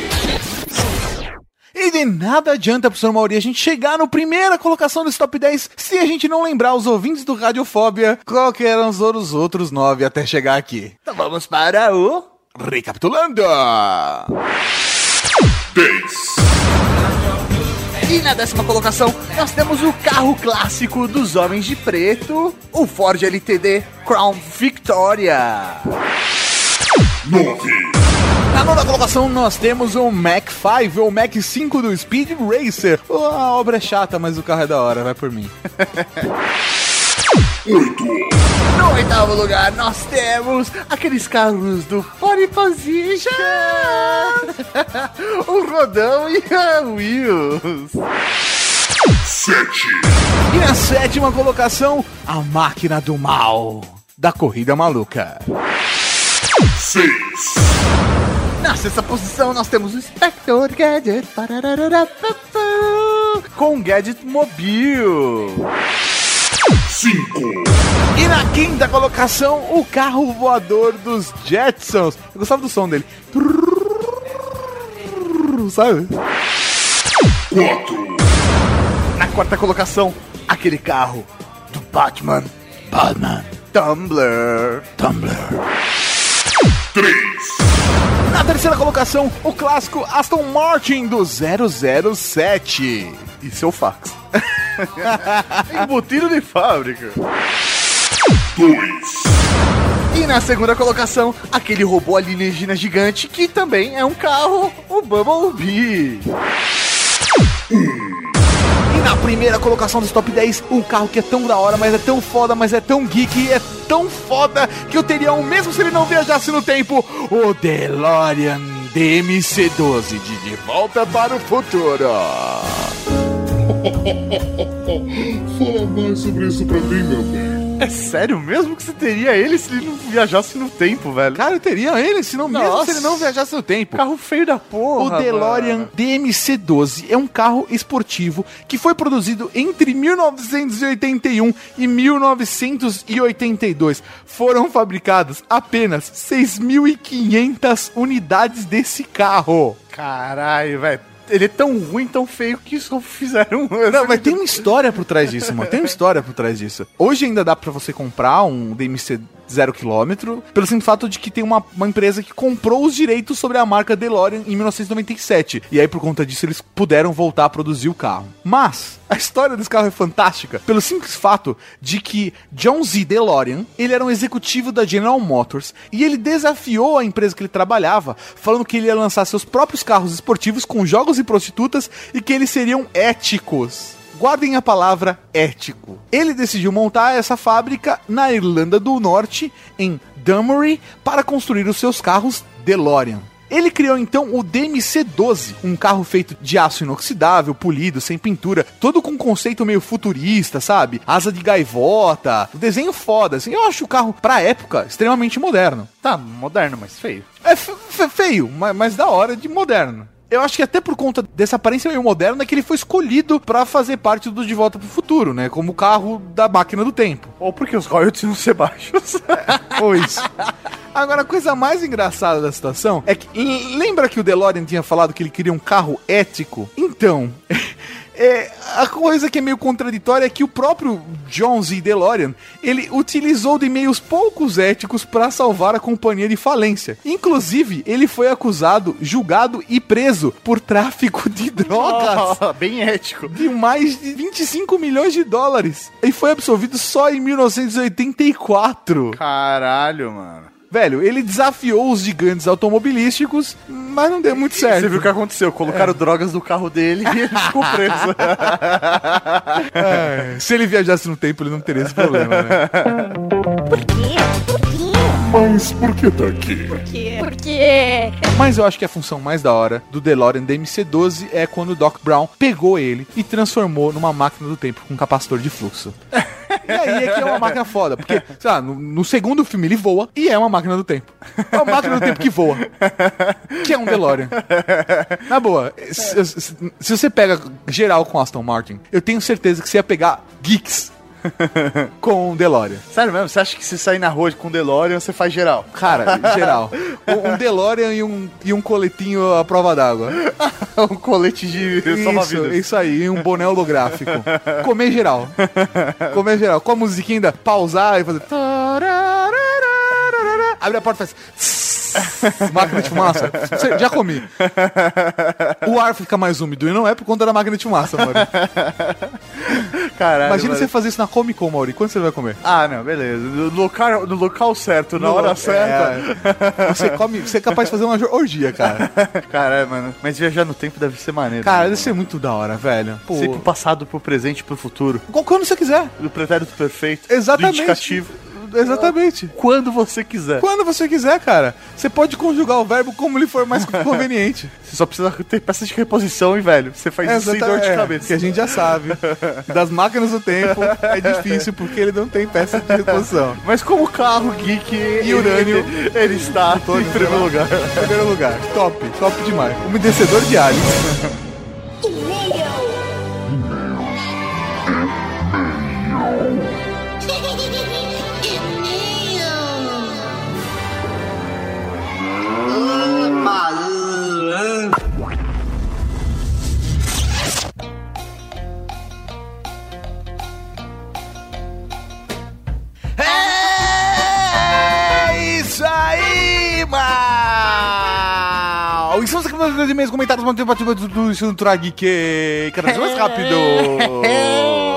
E de nada adianta, professor Mauri, a gente chegar no primeira colocação desse top 10 se a gente não lembrar os ouvintes do Radiofobia qual que eram os outros, nove até chegar aqui. Então vamos para o. Recapitulando! E na décima colocação, nós temos o carro clássico dos homens de preto, o Ford LTD Crown Victoria. Na nona colocação nós temos o Mac 5 ou Mac 5 do Speed Racer. A obra é chata, mas o carro é da hora, vai por mim. No oitavo lugar, nós temos aqueles carros do Pole Position, o Rodão e a Wheels. E na sétima colocação, a máquina do mal da corrida maluca. Na sexta posição, nós temos o Spectre Gadget. Com Gadget Mobile. E na quinta colocação, o carro voador dos Jetsons. Eu gostava do som dele. Sabe? Na quarta colocação, aquele carro do Batman. Batman. Tumblr. Tumblr. Na terceira colocação, o clássico Aston Martin do 007. E seu fax. Embutido de fábrica. E na segunda colocação, aquele robô alienígena gigante que também é um carro, o Bumblebee. E na primeira colocação dos top 10, um carro que é tão da hora, mas é tão foda, mas é tão geek, é tão foda que eu teria um mesmo se ele não viajasse no tempo, o DeLorean DMC-12 de De Volta para o Futuro. Fala mais sobre isso pra mim, meu bem. É sério mesmo que você teria ele se ele não viajasse no tempo, velho? Cara, eu teria ele, se não mesmo se ele não viajasse no tempo. Carro feio da porra. O DeLorean mano. DMC-12 é um carro esportivo que foi produzido entre 1981 e 1982. Foram fabricadas apenas 6.500 unidades desse carro. Caralho, velho. Ele é tão ruim, tão feio que só fizeram. Não, mas tem uma história por trás disso, mano. Tem uma história por trás disso. Hoje ainda dá pra você comprar um DMC zero quilômetro, pelo simples fato de que tem uma, uma empresa que comprou os direitos sobre a marca DeLorean em 1997. E aí, por conta disso, eles puderam voltar a produzir o carro. Mas, a história desse carro é fantástica, pelo simples fato de que John Z. DeLorean, ele era um executivo da General Motors, e ele desafiou a empresa que ele trabalhava, falando que ele ia lançar seus próprios carros esportivos com jogos e prostitutas, e que eles seriam éticos. Guardem a palavra ético. Ele decidiu montar essa fábrica na Irlanda do Norte, em Dunmurry, para construir os seus carros DeLorean. Ele criou então o DMC-12, um carro feito de aço inoxidável, polido, sem pintura, todo com um conceito meio futurista, sabe? Asa de gaivota, desenho foda, assim. Eu acho o carro, pra época, extremamente moderno. Tá, moderno, mas feio. É fe- fe- feio, mas, mas da hora de moderno. Eu acho que até por conta dessa aparência meio moderna que ele foi escolhido pra fazer parte do De Volta pro Futuro, né? Como o carro da máquina do tempo. Ou porque os royalties não ser baixos. Ou isso. Agora, a coisa mais engraçada da situação é que. Lembra que o DeLorean tinha falado que ele queria um carro ético? Então. É, a coisa que é meio contraditória é que o próprio John Z. DeLorean, ele utilizou de meios poucos éticos para salvar a companhia de falência. Inclusive, ele foi acusado, julgado e preso por tráfico de drogas Oh, bem ético. de mais de 25 milhões de dólares. E foi absolvido só em 1984. Caralho, mano. Velho, ele desafiou os gigantes automobilísticos, mas não deu muito certo. Você viu o que aconteceu? Colocaram drogas no carro dele e ele ficou preso. É, se ele viajasse no tempo, ele não teria esse problema, né? Por quê? Por quê? Mas por que tá aqui? Por quê? Mas eu acho que a função mais da hora do DeLorean DMC-12 é quando o Doc Brown pegou ele e transformou numa máquina do tempo com capacitor de fluxo. E aí é que é uma máquina foda, porque, sei lá, no, no segundo filme ele voa e é uma máquina do tempo. É uma máquina do tempo que voa. Que é um DeLorean. Na boa, se, se- se você pega geral com Aston Martin, eu tenho certeza que você ia pegar geeks com um DeLorean. Sério mesmo? Você acha que se sair na rua com o DeLorean, você faz geral? Cara, geral. Um, DeLorean e um, e um coletinho à prova d'água. um colete de salva-vidas. isso aí, e um boné holográfico. Comer geral. Comer geral. Com a musiquinha ainda, pausar e fazer. Abre a porta e faz. Máquina de fumaça. Já comi. O ar fica mais úmido e não é por conta da máquina de fumaça, Mauri. Caralho. Imagina mano. você fazer isso na Comic Con, Mauri. Quando você vai comer? Ah, não, beleza. No local, no local certo, na No hora lo- certa. É. Você, come, você é capaz de fazer uma orgia, cara. Caralho, mano. Mas viajar no tempo deve ser maneiro. Cara, né, deve ser muito da hora, velho. Pô, Ser pro passado, pro presente, pro futuro. quando você quiser. Do pretérito perfeito. Exatamente. Do indicativo. Exatamente. Quando você quiser. Quando você quiser, cara. Você pode conjugar o verbo como lhe for mais conveniente. Você só precisa ter peças de reposição, hein, velho? Você faz isso sem dor de é, cabeça. É, que a gente já sabe. Das máquinas do tempo é difícil, porque ele não tem peça de reposição. Mas como o carro geek e urânio, ele, ele está em primeiro lugar. primeiro lugar. Top, top demais. Umedecedor de aliens. E-mail. E-mails. E-mail. É isso aí, mal! E se você Estamos aqui nos e-mails comentários, mantendo o do Ensino Trag, que é cada vez mais rápido.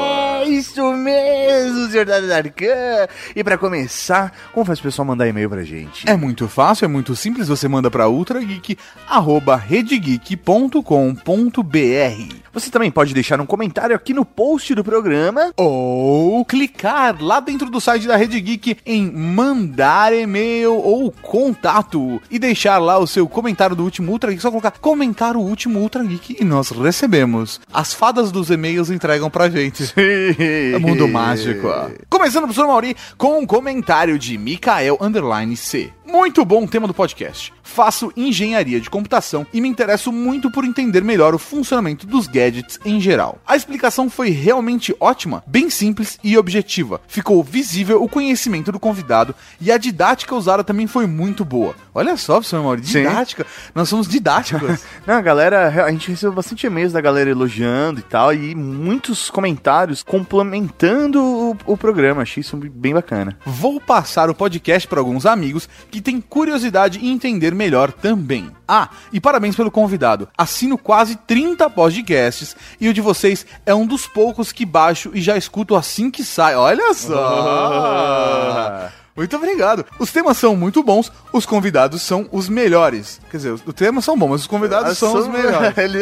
Isso mesmo, Jordano Darkan. E pra começar, como faz o pessoal mandar e-mail pra gente? É muito fácil, é muito simples. Você manda para ultrageek@redegeek.com.br Você também pode deixar um comentário aqui no post do programa. ou clicar lá dentro do site da Rede Geek em mandar e-mail ou contato e deixar lá o seu comentário do último Ultra Geek. Só colocar comentar o último Ultra Geek e nós recebemos. As fadas dos e-mails entregam pra gente. É mundo mágico. Começando pro Sr. Mauri com um comentário de Mikael Underline C. Muito bom tema do podcast. Faço engenharia de computação e me interesso muito por entender melhor o funcionamento dos gadgets em geral. A explicação foi realmente ótima, bem simples e objetiva. Ficou visível o conhecimento do convidado e a didática usada também foi muito boa. Olha só, professor Mauri, Sim. didática. Nós somos didáticos. Não, a galera, a gente recebeu bastante e-mails da galera elogiando e tal, e muitos comentários complementando o, o programa. Achei isso bem bacana. Vou passar o podcast para alguns amigos que têm curiosidade em entender melhor também. Ah, e parabéns pelo convidado. Assino quase 30 podcasts e o de vocês é um dos poucos que baixo e já escuto assim que sai. Olha só! Muito obrigado. Os temas são muito bons, os convidados são os melhores. Quer dizer, os temas são bons, mas os convidados são os melhores. ele,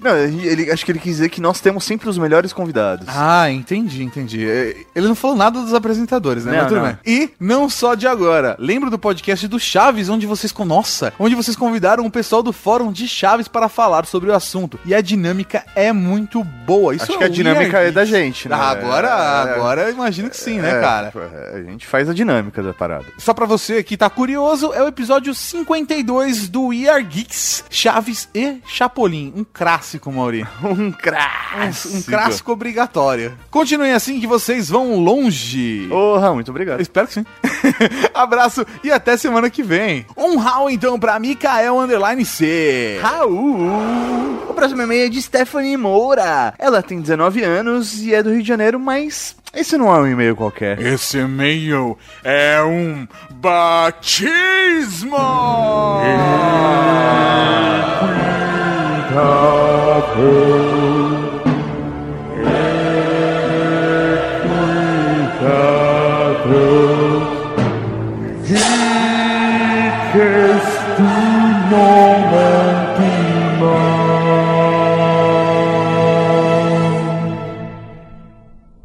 não, ele, acho que ele quis dizer que nós temos sempre os melhores convidados. Ah, entendi, entendi. É, Ele não falou nada dos apresentadores, né? Não, Mas tudo não. bem. E não só de agora. Lembro do podcast do Chaves, onde vocês nossa, onde vocês convidaram o pessoal do fórum de Chaves para falar sobre o assunto. E a dinâmica é muito boa. Isso Acho que a é dinâmica é da gente, né? Ah, agora, É, agora eu imagino que sim, né, é, cara? A gente faz a dinâmica da parada. Só pra você que tá curioso, é o episódio 52 do We Are Geeks, Chaves e Chapolin. Um clássico, Mauri. Um clássico. um clássico obrigatório. Continuem assim que vocês vão longe. Porra, muito obrigado. Espero que sim. Abraço e até semana que vem. Um Raul então pra Mikael Underline C. Raul! O próximo e-mail é de Stephanie Moura. Ela tem 19 anos e é do Rio de Janeiro, mas esse não é um e-mail qualquer. Esse e-mail é um batismo!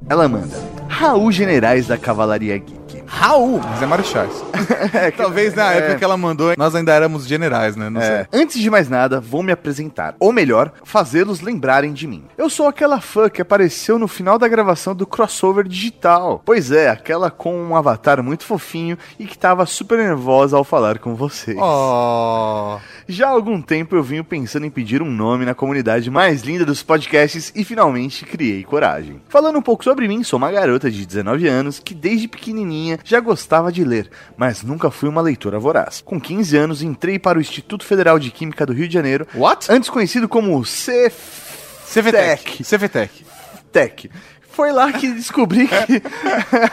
Ela manda. Raul Generais da Cavalaria Geek. Raul, mas é Marechais. Talvez na época que ela mandou, nós ainda éramos generais, né? Não É. Antes de mais nada, vou me apresentar. Ou melhor, fazê-los lembrarem de mim. Eu sou aquela fã que apareceu no final da gravação do crossover digital. Pois é, aquela com um avatar muito fofinho e que tava super nervosa ao falar com vocês. Oh. Já há algum tempo eu vinha pensando em pedir um nome na comunidade mais linda dos podcasts e finalmente criei coragem. Falando um pouco sobre mim, sou uma garota de 19 anos que desde pequenininha já gostava de ler, mas nunca fui uma leitora voraz. Com 15 anos entrei para o Instituto Federal de Química do Rio de Janeiro, What? antes conhecido como. CVTech. CVTech. Tech. Foi lá que descobri que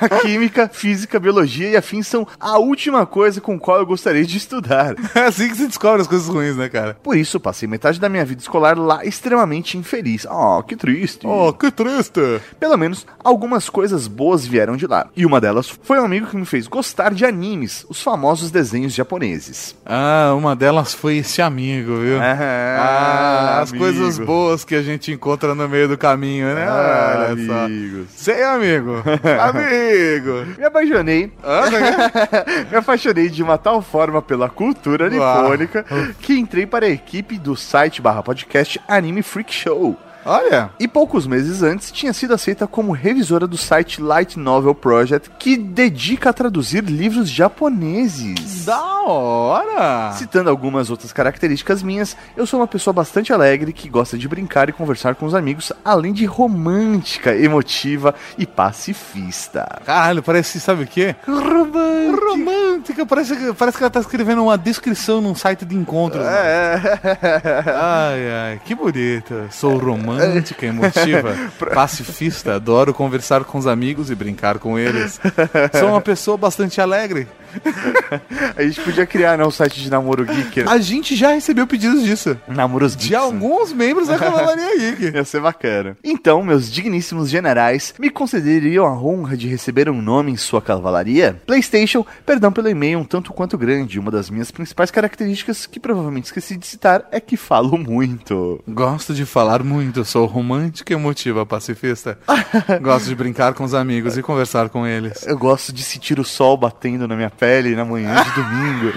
a química, física, biologia e afins são a última coisa com qual eu gostaria de estudar. É assim que se descobre as coisas ruins, né, cara? Por isso, passei metade da minha vida escolar lá extremamente infeliz. Oh, que triste. Oh, que triste. Pelo menos algumas coisas boas vieram de lá. E uma delas foi um amigo que me fez gostar de animes, os famosos desenhos japoneses. Ah, uma delas foi esse amigo, viu? Ah, as amigo. coisas boas que a gente encontra no meio do caminho, né? Ah, Olha só. Amigos. Sei, amigo. amigo. Me apaixonei. Ah, me apaixonei de uma tal forma pela cultura nipônica que entrei para a equipe do site barra podcast Anime Freak Show. Olha. E poucos meses antes tinha sido aceita como revisora do site Light Novel Project, que dedica a traduzir livros japoneses. Da hora. Citando algumas outras características minhas, eu sou uma pessoa bastante alegre que gosta de brincar e conversar com os amigos, além de romântica, emotiva e pacifista. Caralho, parece, sabe o quê? Romântica. Romântica. Parece, que- parece que ela tá escrevendo uma descrição num site de encontros. É. Ai, ai, que bonita. Sou romântica, emotiva, pacifista, adoro conversar com os amigos e brincar com eles. Sou uma pessoa bastante alegre. A gente podia criar, né, um site de namoro geek. né? A gente já recebeu pedidos disso. Namoros geeks. De alguns membros da Cavalaria Geek. Ia ser bacana. Então, meus digníssimos generais, me concederiam a honra de receber um nome em sua cavalaria? PlayStation, perdão pelo e-mail um tanto quanto grande. Uma das minhas principais características, que provavelmente esqueci de citar, é que falo muito. Gosto de falar muito, sou romântica, emotiva, pacifista. Gosto de brincar com os amigos e conversar com eles. Eu gosto de sentir o sol batendo na minha pele na manhã de domingo.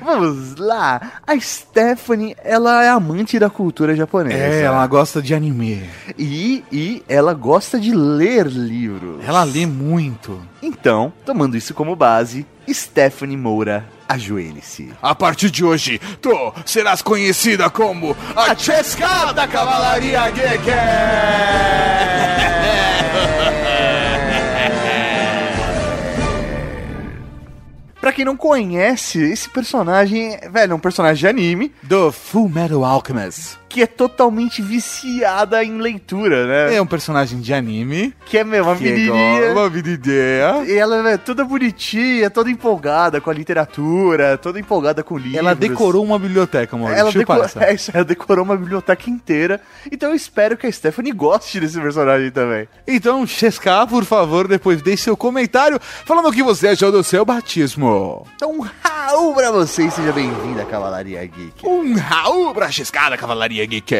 Vamos lá. A Stephanie, ela é amante da cultura japonesa. É, ela gosta de anime. E, e ela gosta de ler livros. Ela lê muito. Então, tomando isso como base, Stephanie Moura, ajoelhe-se. A partir de hoje, tu serás conhecida como a Chesca da Cavalaria Geek. Pra quem não conhece, esse personagem, velho, é um personagem de anime Do Full Metal Alchemist. Que é totalmente viciada em leitura, né? É um personagem de anime. Que é, meu, uma Que é menininha. igual uma vida ideia. E ela é toda bonitinha, toda empolgada com a literatura, toda empolgada com livros. Ela decorou uma biblioteca, mano. Ela, deco- é isso, ela decorou uma biblioteca inteira. Então eu espero que a Stephanie goste desse personagem também. Então, Chesca, por favor, depois deixe seu comentário falando o que você achou do seu batismo. Então, Raul pra você e seja bem-vindo à Cavalaria Geek. Um Raul pra Chesca da Cavalaria Geek.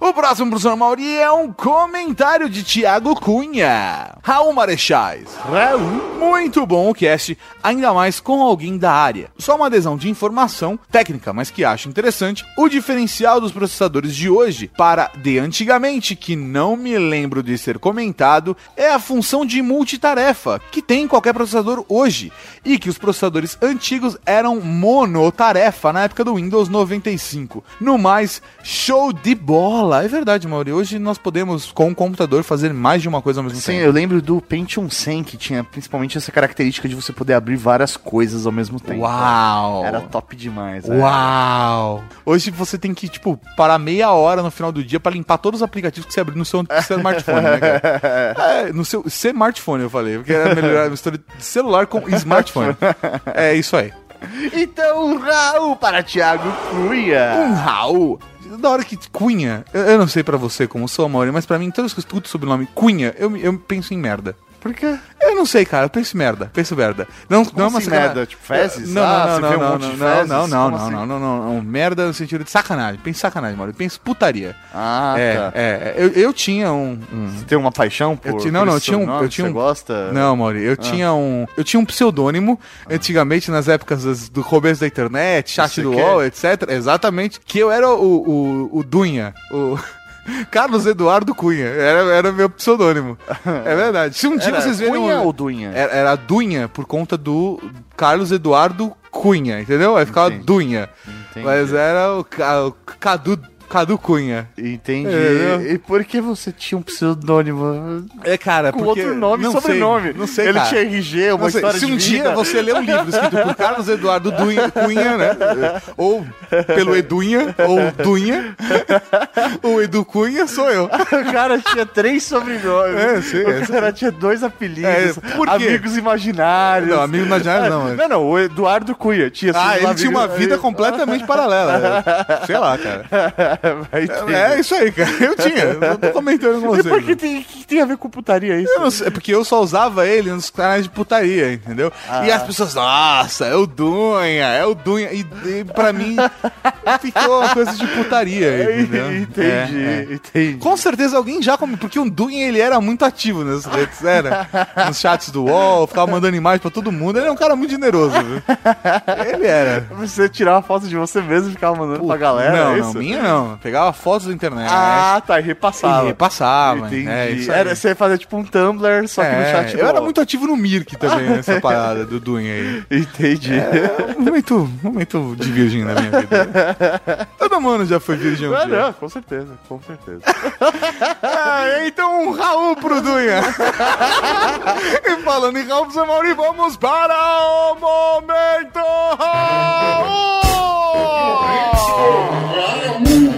O próximo, professor Mauri, é um comentário de Tiago Cunha. Raul Marechais. Raul? Muito bom o cast, ainda mais com alguém da área. Só uma adesão de informação técnica, mas que acho interessante. O diferencial dos processadores de hoje para de antigamente, que não me lembro de ser comentado, é a função de multitarefa que tem em qualquer processador hoje. E que os processadores antigos eram monotarefa na época do Windows 95. No mais, show de bola. É verdade, Mauri. Hoje nós podemos, com o computador, fazer mais de uma coisa ao mesmo Sim, tempo. eu lembro do Pentium 100, que tinha principalmente essa característica de você poder abrir várias coisas ao mesmo tempo. Uau! Era top demais. é. Uau! Hoje você tem que, tipo, parar meia hora no final do dia pra limpar todos os aplicativos que você abriu no seu seu smartphone, né, cara? É, no seu smartphone, eu falei, porque era melhorar a mistura de celular com smartphone. É isso aí. Então, um Raul para Thiago Cunha. Um Raul. Da hora que Cunha, eu, não sei pra você como sou, Mauri, mas pra mim, todas que eu escuto sobre o nome Cunha, eu, eu penso em merda. Por quê? Eu não sei, cara, eu penso merda, penso merda. Não, não é uma assim, sacanagem. merda? Tipo, fezes? Não, Ah, não, você não, um não, não, não, fezes? não, não, Como não, assim? não, não, não, não, merda no sentido de sacanagem. Penso em sacanagem, Mauro. Penso putaria. Ah, é, tá. é, eu, eu tinha um, um- Você tem uma paixão por, Eu tinha- não, por não, eu tinha um- sobrenome eu tinha você um- gosta? Não, Mauri, eu tinha um. Eu tinha um pseudônimo antigamente, nas épocas das- do começo da internet, chat Você do? UOL, etc. Exatamente. Que eu era o, o, o Dunha. O. Carlos Eduardo Cunha. Era, era meu pseudônimo. É verdade. Se um dia Era vocês verem. Cunha um- ou Dunha? Era, era Dunha por conta do Carlos Eduardo Cunha, entendeu? Aí ficava Entendi. Dunha. Entendi. Mas era o, o Cadu, Cadu Cunha. Entendi. É, e por que você tinha um pseudônimo É, cara, com porque... outro nome e sobrenome? Não sei, Ele cara. tinha RG, uma Não sei, história Se um vida. dia você lê um livro escrito por Carlos Eduardo Dunha, Cunha, né? Ou pelo Edunha, ou Dunha, o Edu Cunha sou eu. O cara tinha três sobrenomes. É, sim, O é. cara tinha dois apelidos. É, por quê? Amigos imaginários. Não, amigo imaginário não, Não, não, o Eduardo Cunha tinha Ah, seus ele tinha uma amigos- vida completamente paralela. Sei lá, cara. Entender. É isso aí, cara. Eu tinha. Eu tô comentando com E vocês. por que tem, que tem a ver com putaria isso? Eu não sei, é porque eu só usava ele nos canais de putaria, entendeu? E as pessoas, nossa, é o Dunha, é o Dunha. E, e pra mim ficou uma coisa de putaria, entendeu? Entendi, É, é. entendi. Com certeza alguém já come, porque o Dunha ele era muito ativo nas redes, era nos chats do UOL, ficava mandando imagem pra todo mundo. Ele é um cara muito generoso, viu? Ele era. Você tirava foto de você mesmo e ficava mandando pra galera, não, é não, minha não. Pegava fotos da internet. Ah, tá, e repassava. E repassava. Entendi. É, isso aí. era, você fazia tipo um Tumblr, só que no É, chat do eu era muito ativo no Mirk também, nessa parada do Dunha aí. Entendi. É um momento, momento de virgem na minha vida. Todo mundo já foi virgem um Ah, dia. não, com certeza, com certeza. Ah, então um Raul pro Dunha. e falando em Raul pro Mauri, vamos para o Momento Raul! Tem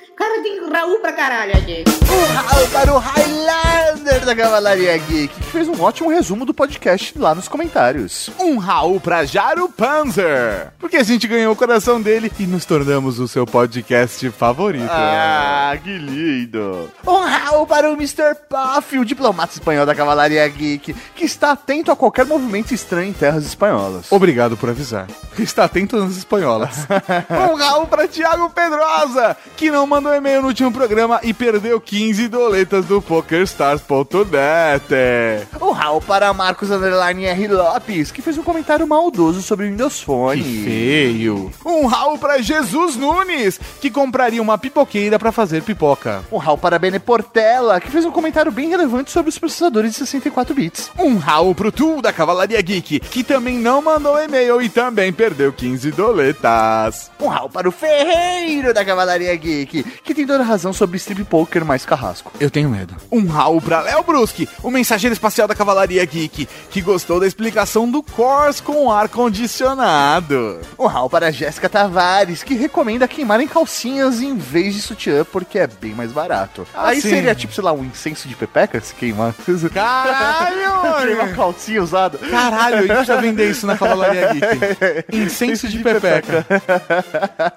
Cara, tem Raul pra caralho aqui. Um Raul para o Highlander da Cavalaria Geek, que fez um ótimo resumo do podcast lá nos comentários. Um Raul pra Jaro Panzer. Porque a gente ganhou o coração dele e nos tornamos o seu podcast favorito. Ah, que lindo! Um Raul para o Mr. Puff, o diplomata espanhol da Cavalaria Geek, que está atento a qualquer movimento estranho em terras espanholas. Obrigado por avisar. Está atento nas espanholas. um Raul pra Thiago Pedrosa, que não mandou e-mail no último programa e perdeu 15 doletas do PokerStars.net. Um Raul para Marcos Underline R. Lopes, que fez um comentário maldoso sobre o Windows Phone. Que feio. Um Raul pra Jesus Nunes, que compraria uma pipoqueira pra fazer pipoca. Um Raul para Bene Portela, que fez um comentário bem relevante sobre os processadores de 64 bits. Um Raul pro Tu da Cavalaria Geek, que também não mandou e-mail e também perdeu 15 doletas. Um Raul para o Ferreiro da Cavalaria Geek, que tem toda a razão sobre strip poker mais carrasco. Eu tenho medo. Um Raul pra Léo Bruschi, o mensageiro espacial da Cavalaria Geek, que gostou da explicação do Corse com ar condicionado. Um Raul para Jéssica Tavares, que recomenda queimarem calcinhas em vez de sutiã, porque é bem mais barato. Aí sim. seria tipo, sei lá, um incenso de pepeca se queimar. Caralho, Queimar calcinha usada. Caralho, a gente já vender isso na Cavalaria Geek. Incenso de pepeca.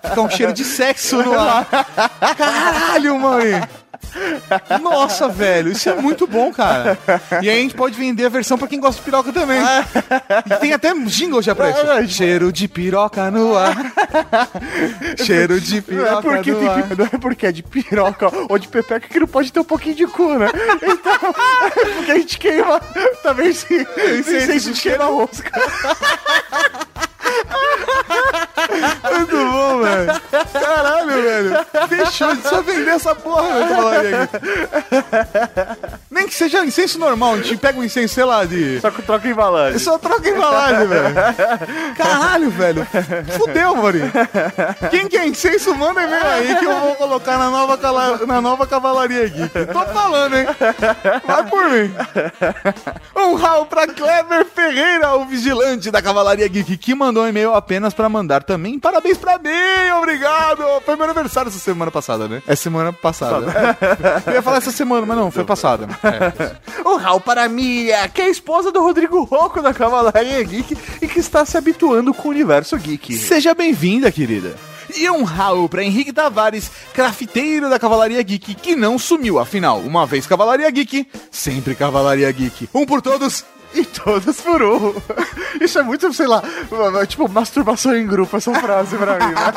Fica um cheiro de sexo no ar. Caralho, mãe. Nossa, velho, isso é muito bom, cara. E aí a gente pode vender a versão pra quem gosta de piroca também. E tem até jingle já pra isso. Cheiro de piroca no ar. Cheiro de Não é, piroca porque no tem, ar. não é porque é de piroca ou de pepeca que não pode ter um pouquinho de cu, né? Então, é porque a gente queima também sim. Incenso de queima rosca. Muito bom, velho. Caralho, velho. Fechou de só vender essa porra Geek. Nem que seja incenso normal, a gente pega um incenso, sei lá, de. Só que troca embalagem. Só troca embalagem, velho. Caralho, velho. Fudeu, Maurinho. Quem quer incenso, manda e-mail aí que eu vou colocar na nova, cala- na nova Cavalaria Geek. Tô falando, hein? Vai por mim. Um Raul pra Clever Ferreira, o vigilante da Cavalaria Geek, que mandou um e-mail apenas pra mandar também parabéns pra mim. Obrigado. Foi meu aniversário essa semana passada, né? É semana passada. É. Eu ia falar essa semana, mas não, foi passada. É. Um Raul para a Mia, que é a esposa do Rodrigo Rocco da Cavalaria Geek e que está se habituando com o universo geek. Seja bem-vinda, querida. E um Raul pra Henrique Tavares, crafteiro da Cavalaria Geek, que não sumiu, afinal, uma vez Cavalaria Geek, sempre Cavalaria Geek. Um por todos. E todas por um. Isso é muito, sei lá, tipo masturbação em grupo, essa frase pra mim. né?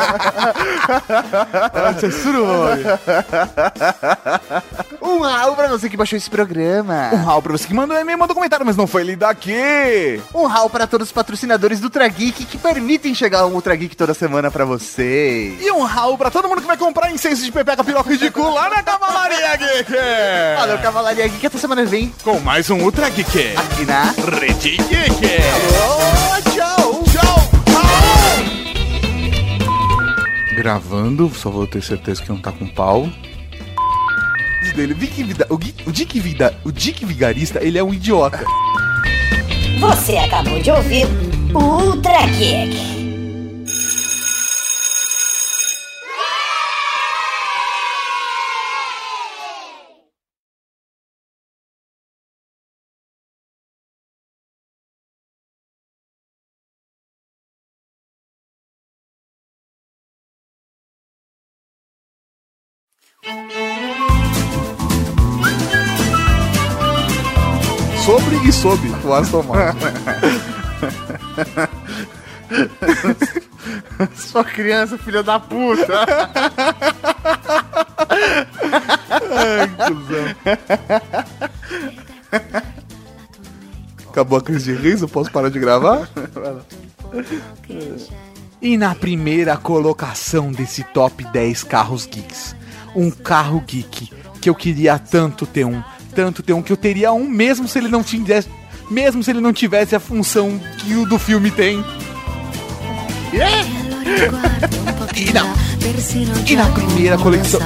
Um Raul pra você que baixou esse programa. Um Raul pra você que mandou e-mail, mandou comentário, mas não foi lido aqui. Um Raul para todos os patrocinadores do Ultra Geek que permitem chegar um Ultra Geek toda semana pra vocês. E um Raul pra todo mundo que vai comprar incenso de pepeca, piroca e de cu lá na Cavalaria Geek. Valeu, Cavalaria Geek, até semana vem Com mais um Ultra Geek. aqui na... Rede Geek. Oh, tchau! Tchau. Gravando, só vou ter certeza que não tá com pau. Dele, o Dick, Vida, o, o, Dick Vida, o Dick Vigarista, ele é um idiota. Você acabou de ouvir o Ultra Geek. Sob o Aston Martin. Sua criança, filha da puta! Acabou a crise de riso, posso parar de gravar? E na primeira colocação desse top 10 carros geeks, um carro geek que eu queria tanto ter um, tanto ter um que eu teria um mesmo se ele não tivesse, mesmo se ele não tivesse a função que o do filme tem. E na, e na primeira coleção,